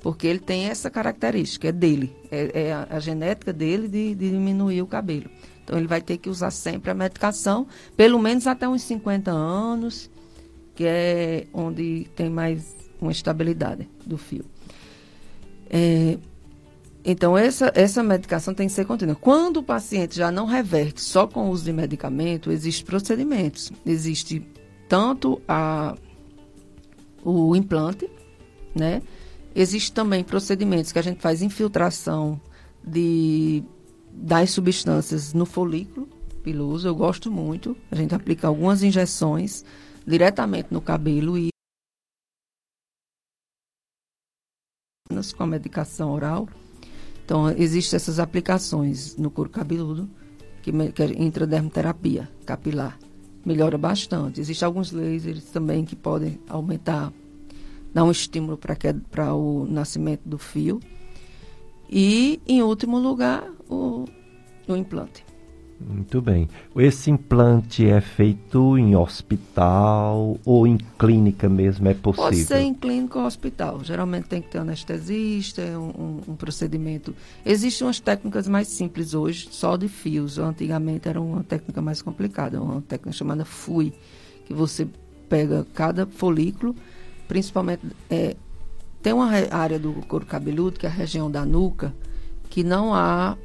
porque ele tem essa característica, é dele, é, é a, a, genética dele de, de, diminuir o cabelo. Então ele vai ter que usar sempre a medicação, pelo menos até uns 50 anos, que é onde tem mais uma estabilidade do fio. É, então, essa, essa medicação tem que ser contínua. Quando o paciente já não reverte só com o uso de medicamento, existem procedimentos. Existe tanto a, o implante, né? Existem também procedimentos que a gente faz infiltração de, das substâncias no folículo piloso. Eu gosto muito. A gente aplica algumas injeções diretamente no cabelo e com a medicação oral. Então, existem essas aplicações no couro cabeludo, que, que é intradermoterapia capilar. Melhora bastante. Existem alguns lasers também que podem aumentar dá um estímulo para o nascimento do fio. E, em último lugar, o, o implante. Muito bem. Esse implante é feito em hospital ou em clínica mesmo? É possível? Pode ser em clínica ou hospital. Geralmente tem que ter anestesista, um, um, um procedimento. Existem umas técnicas mais simples hoje, só de fios. Antigamente era uma técnica mais complicada, uma técnica chamada FUI, que você pega cada folículo principalmente é, tem uma área do couro cabeludo, que é a região da nuca, que não há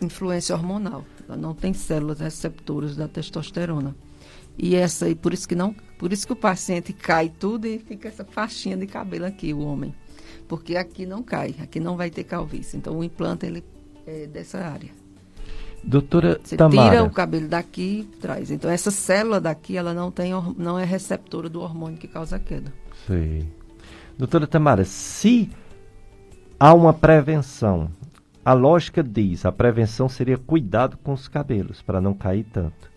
influência hormonal. Ela não tem células receptoras da testosterona. E essa e por isso que não, por isso que o paciente cai tudo e fica essa faixinha de cabelo aqui, o homem. Porque aqui não cai, aqui não vai ter calvície. Então o implante ele é dessa área. Doutora Você Tamara. tira o cabelo daqui e traz. Então essa célula daqui, ela não tem não é receptora do hormônio que causa a queda. Sei. Doutora Tamara, se há uma prevenção, a lógica diz, a prevenção seria cuidado com os cabelos, para não cair tanto.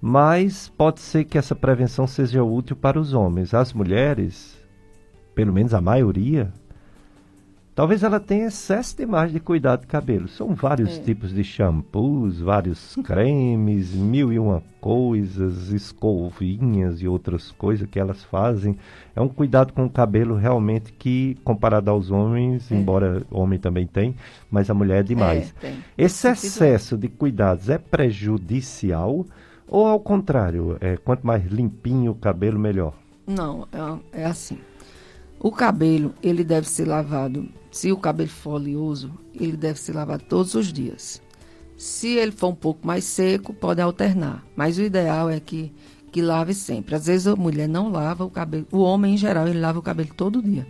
Mas pode ser que essa prevenção seja útil para os homens. As mulheres, pelo menos a maioria, talvez ela tenha excesso demais de cuidado de cabelo. São vários É. tipos de shampoos, vários cremes, mil e uma coisas, escovinhas e outras coisas que elas fazem. É um cuidado com o cabelo realmente que, comparado aos homens, É. embora homem também tem, mas a mulher é demais. É. Esse excesso de cuidados é prejudicial ou ao contrário, é, quanto mais limpinho o cabelo, melhor? Não, é, é assim. O cabelo, ele deve ser lavado, se o cabelo for oleoso, ele deve ser lavado todos os dias. Se ele for um pouco mais seco, pode alternar. Mas o ideal é que, que lave sempre. Às vezes a mulher não lava o cabelo. O homem, em geral, ele lava o cabelo todo dia.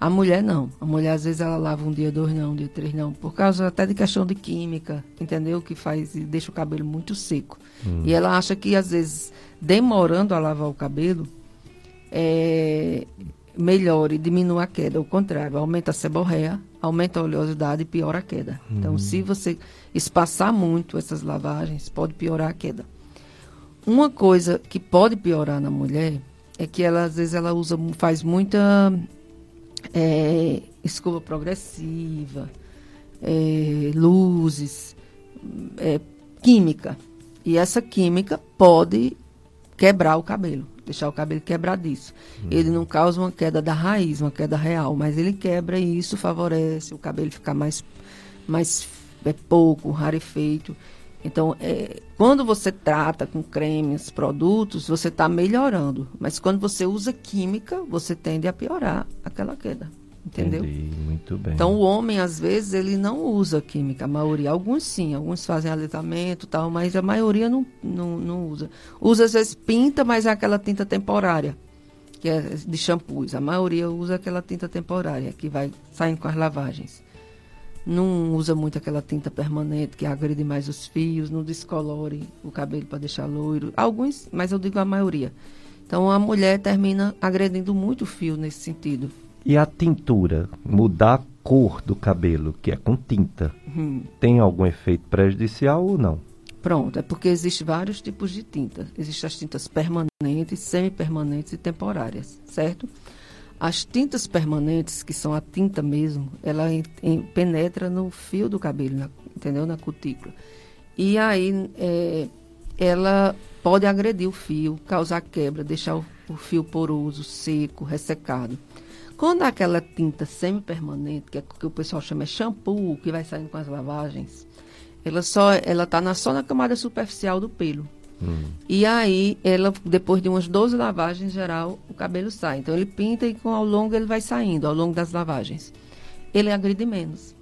A mulher não. A mulher, às vezes, ela lava um dia, dois não, um dia, três não. Por causa até de questão de química, entendeu? Que faz e deixa o cabelo muito seco. E ela acha que, às vezes, demorando a lavar o cabelo, é, melhora e diminui a queda. Ao contrário, aumenta a seborreia, aumenta a oleosidade e piora a queda. Então, se você espaçar muito essas lavagens, pode piorar a queda. Uma coisa que pode piorar na mulher é que ela, às vezes, ela usa, faz muita é, escova progressiva, é, luzes, é, química. E essa química pode quebrar o cabelo, deixar o cabelo quebradiço. Ele não causa uma queda da raiz, uma queda real, mas ele quebra e isso favorece o cabelo ficar mais, mais é, pouco, rarefeito. Então, é, quando você trata com cremes, produtos, você está melhorando. Mas quando você usa química, você tende a piorar aquela queda. Entendeu? Entendi, muito bem. Então, o homem, às vezes, ele não usa química, a maioria. Alguns sim, alguns fazem alisamento e tal, mas a maioria não, não, não usa. Usa, às vezes, pinta, mas é aquela tinta temporária, que é de shampoos. A maioria usa aquela tinta temporária, que vai saindo com as lavagens. Não usa muito aquela tinta permanente, que agride mais os fios, não descolore o cabelo para deixar loiro. Alguns, mas eu digo a maioria. Então, a mulher termina agredindo muito o fio nesse sentido. E a tintura, mudar a cor do cabelo, que é com tinta, Hum. tem algum efeito prejudicial ou não? Pronto, é porque existem vários tipos de tinta. Existem as tintas permanentes, semipermanentes e temporárias, certo? As tintas permanentes, que são a tinta mesmo, ela en- en- penetra no fio do cabelo, na- entendeu? Na cutícula. E aí é, ela pode agredir o fio, causar quebra, deixar o, o fio poroso, seco, ressecado. Quando é aquela tinta semipermanente, que é o que o pessoal chama de shampoo, que vai saindo com as lavagens, ela só ela tá na, só na camada superficial do pelo. E aí, ela, depois de umas 12 lavagens, em geral, o cabelo sai. Então, ele pinta e com, ao longo ele vai saindo, ao longo das lavagens. Ele agride menos.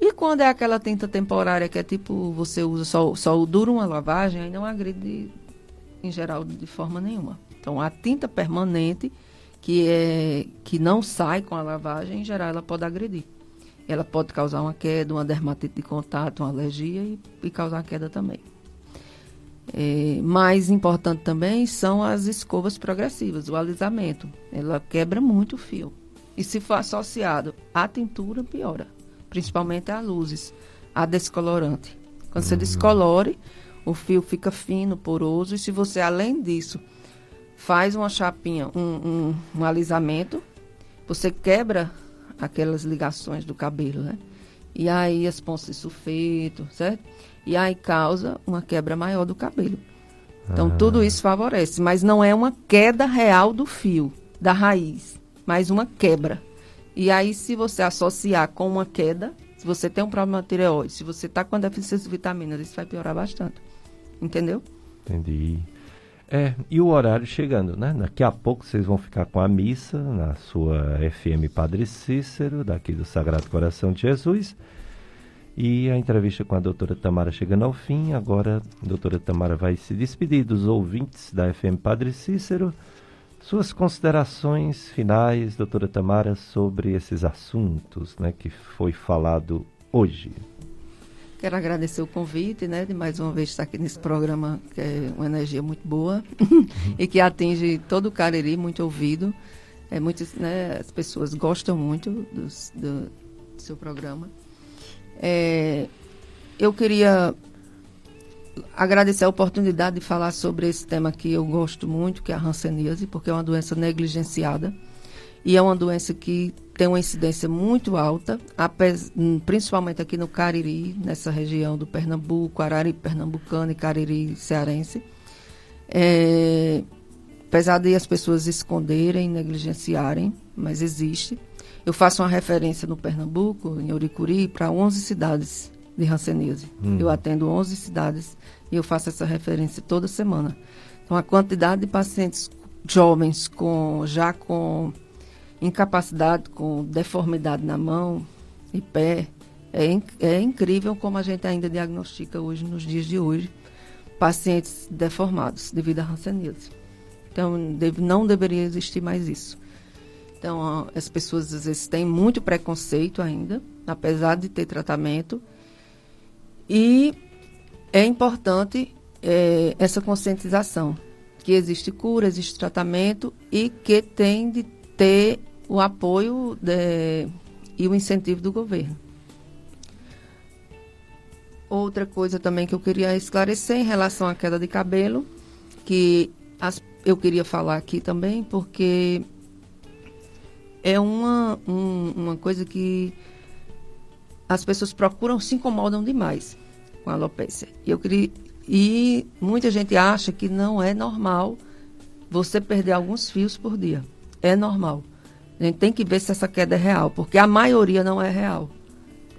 E quando é aquela tinta temporária, que é tipo, você usa só, só dura uma lavagem, aí não agride, em geral, de forma nenhuma. Então, a tinta permanente, que, é, que não sai com a lavagem, em geral, ela pode agredir. Ela pode causar uma queda, uma dermatite de contato, uma alergia e, e causar queda também. É, mais importante também são as escovas progressivas, o alisamento. Ela quebra muito o fio. E se for associado à tintura, piora. Principalmente a luzes, a descolorante. Quando você descolore, o fio fica fino, poroso. E se você, além disso, faz uma chapinha, um, um, um alisamento, você quebra aquelas ligações do cabelo, né? E aí as pontas de sulfeto, certo? E aí causa uma quebra maior do cabelo. Então tudo isso favorece, mas não é uma queda real do fio, da raiz, mas uma quebra. E aí se você associar com uma queda, se você tem um problema de tireoide, se você está com a deficiência de vitaminas, isso vai piorar bastante. Entendeu? Entendi. É, e o horário chegando, né? Daqui a pouco vocês vão ficar com a missa na sua FM Padre Cícero, daqui do Sagrado Coração de Jesus. E a entrevista com a doutora Tamara chegando ao fim. Agora a doutora Tamara vai se despedir dos ouvintes da FM Padre Cícero. Suas considerações finais, doutora Tamara, sobre esses assuntos né, que foi falado hoje. Quero agradecer o convite, né, de mais uma vez estar aqui nesse programa, que é uma energia muito boa e que atinge todo o Cariri, muito ouvido. É, muitas, né, as pessoas gostam muito do, do seu programa. É, eu queria agradecer a oportunidade de falar sobre esse tema que eu gosto muito, que é a hanseníase, porque é uma doença negligenciada. E é uma doença que tem uma incidência muito alta, principalmente aqui no Cariri, nessa região do Pernambuco, Arari pernambucano e Cariri cearense. É, apesar de as pessoas esconderem, negligenciarem, mas existe. Eu faço uma referência no Pernambuco, em Uricuri, para 11 cidades de Hanseníase. Hum. Eu atendo 11 cidades e eu faço essa referência toda semana. Então, a quantidade de pacientes jovens com já com incapacidade, com deformidade na mão e pé, é, é incrível como a gente ainda diagnostica hoje, nos dias de hoje, pacientes deformados devido à hanseníase. Então, deve, não deveria existir mais isso. Então, as pessoas às vezes têm muito preconceito ainda, apesar de ter tratamento. E é importante é, essa conscientização, que existe cura, existe tratamento e que tem de ter o apoio de, e o incentivo do governo. Outra coisa também que eu queria esclarecer em relação à queda de cabelo, que as, eu queria falar aqui também, porque é uma, um, uma coisa que as pessoas procuram, se incomodam demais com a alopecia. E, eu queria, e muita gente acha que não é normal você perder alguns fios por dia. É normal. A gente tem que ver se essa queda é real, porque a maioria não é real.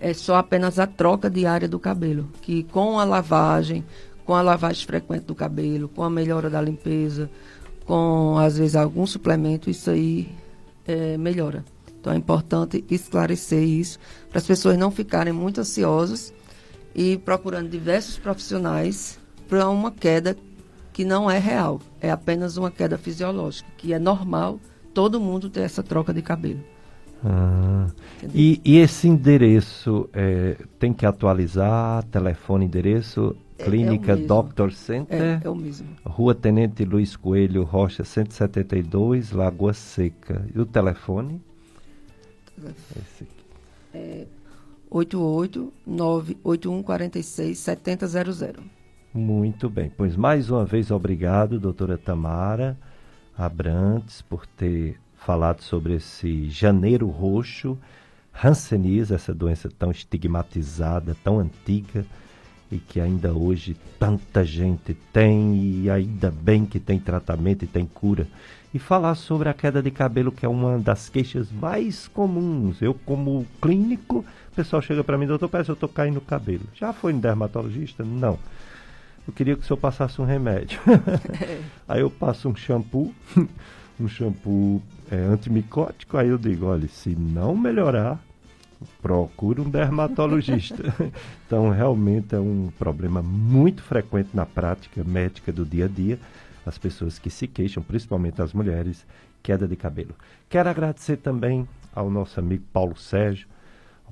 É só apenas a troca diária do cabelo, que com a lavagem, com a lavagem frequente do cabelo, com a melhora da limpeza, com às vezes algum suplemento, isso aí é, melhora. Então é importante esclarecer isso para as pessoas não ficarem muito ansiosas e procurando diversos profissionais para uma queda que não é real, é apenas uma queda fisiológica, que é normal todo mundo ter essa troca de cabelo. Ah, e, e, esse endereço é, tem que atualizar, telefone, endereço, é, Clínica é Doctor Center. É, é, o mesmo. Rua Tenente Luiz Coelho Rocha, 172, Lagoa Seca. E o telefone? Esse aqui. É 889-8146-7000. Muito bem. Pois mais uma vez, obrigado, doutora Tamara Abrantes, por ter falado sobre esse janeiro roxo, Hanseníase, essa doença tão estigmatizada, tão antiga e que ainda hoje tanta gente tem e ainda bem que tem tratamento e tem cura. E falar sobre a queda de cabelo, que é uma das queixas mais comuns. Eu, como clínico, o pessoal chega para mim, doutor, parece que eu estou caindo cabelo. Já foi no dermatologista? Não. Eu queria que o senhor passasse um remédio. Aí eu passo um shampoo, um shampoo é, antimicótico, aí eu digo, olha, se não melhorar, procure um dermatologista. então, realmente é um problema muito frequente na prática médica do dia a dia. As pessoas que se queixam, principalmente as mulheres, queda de cabelo. Quero agradecer também ao nosso amigo Paulo Sérgio,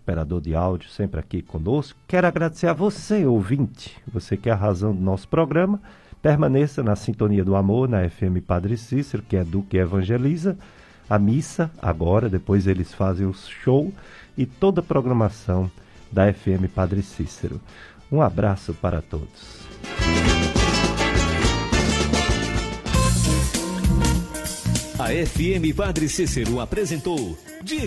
operador de áudio, sempre aqui conosco. Quero agradecer a você, ouvinte, você que é a razão do nosso programa. Permaneça na sintonia do amor, na FM Padre Cícero, que é do que evangeliza. A missa, agora, depois eles fazem o show e toda a programação da FM Padre Cícero. Um abraço para todos. A FM Padre Cícero apresentou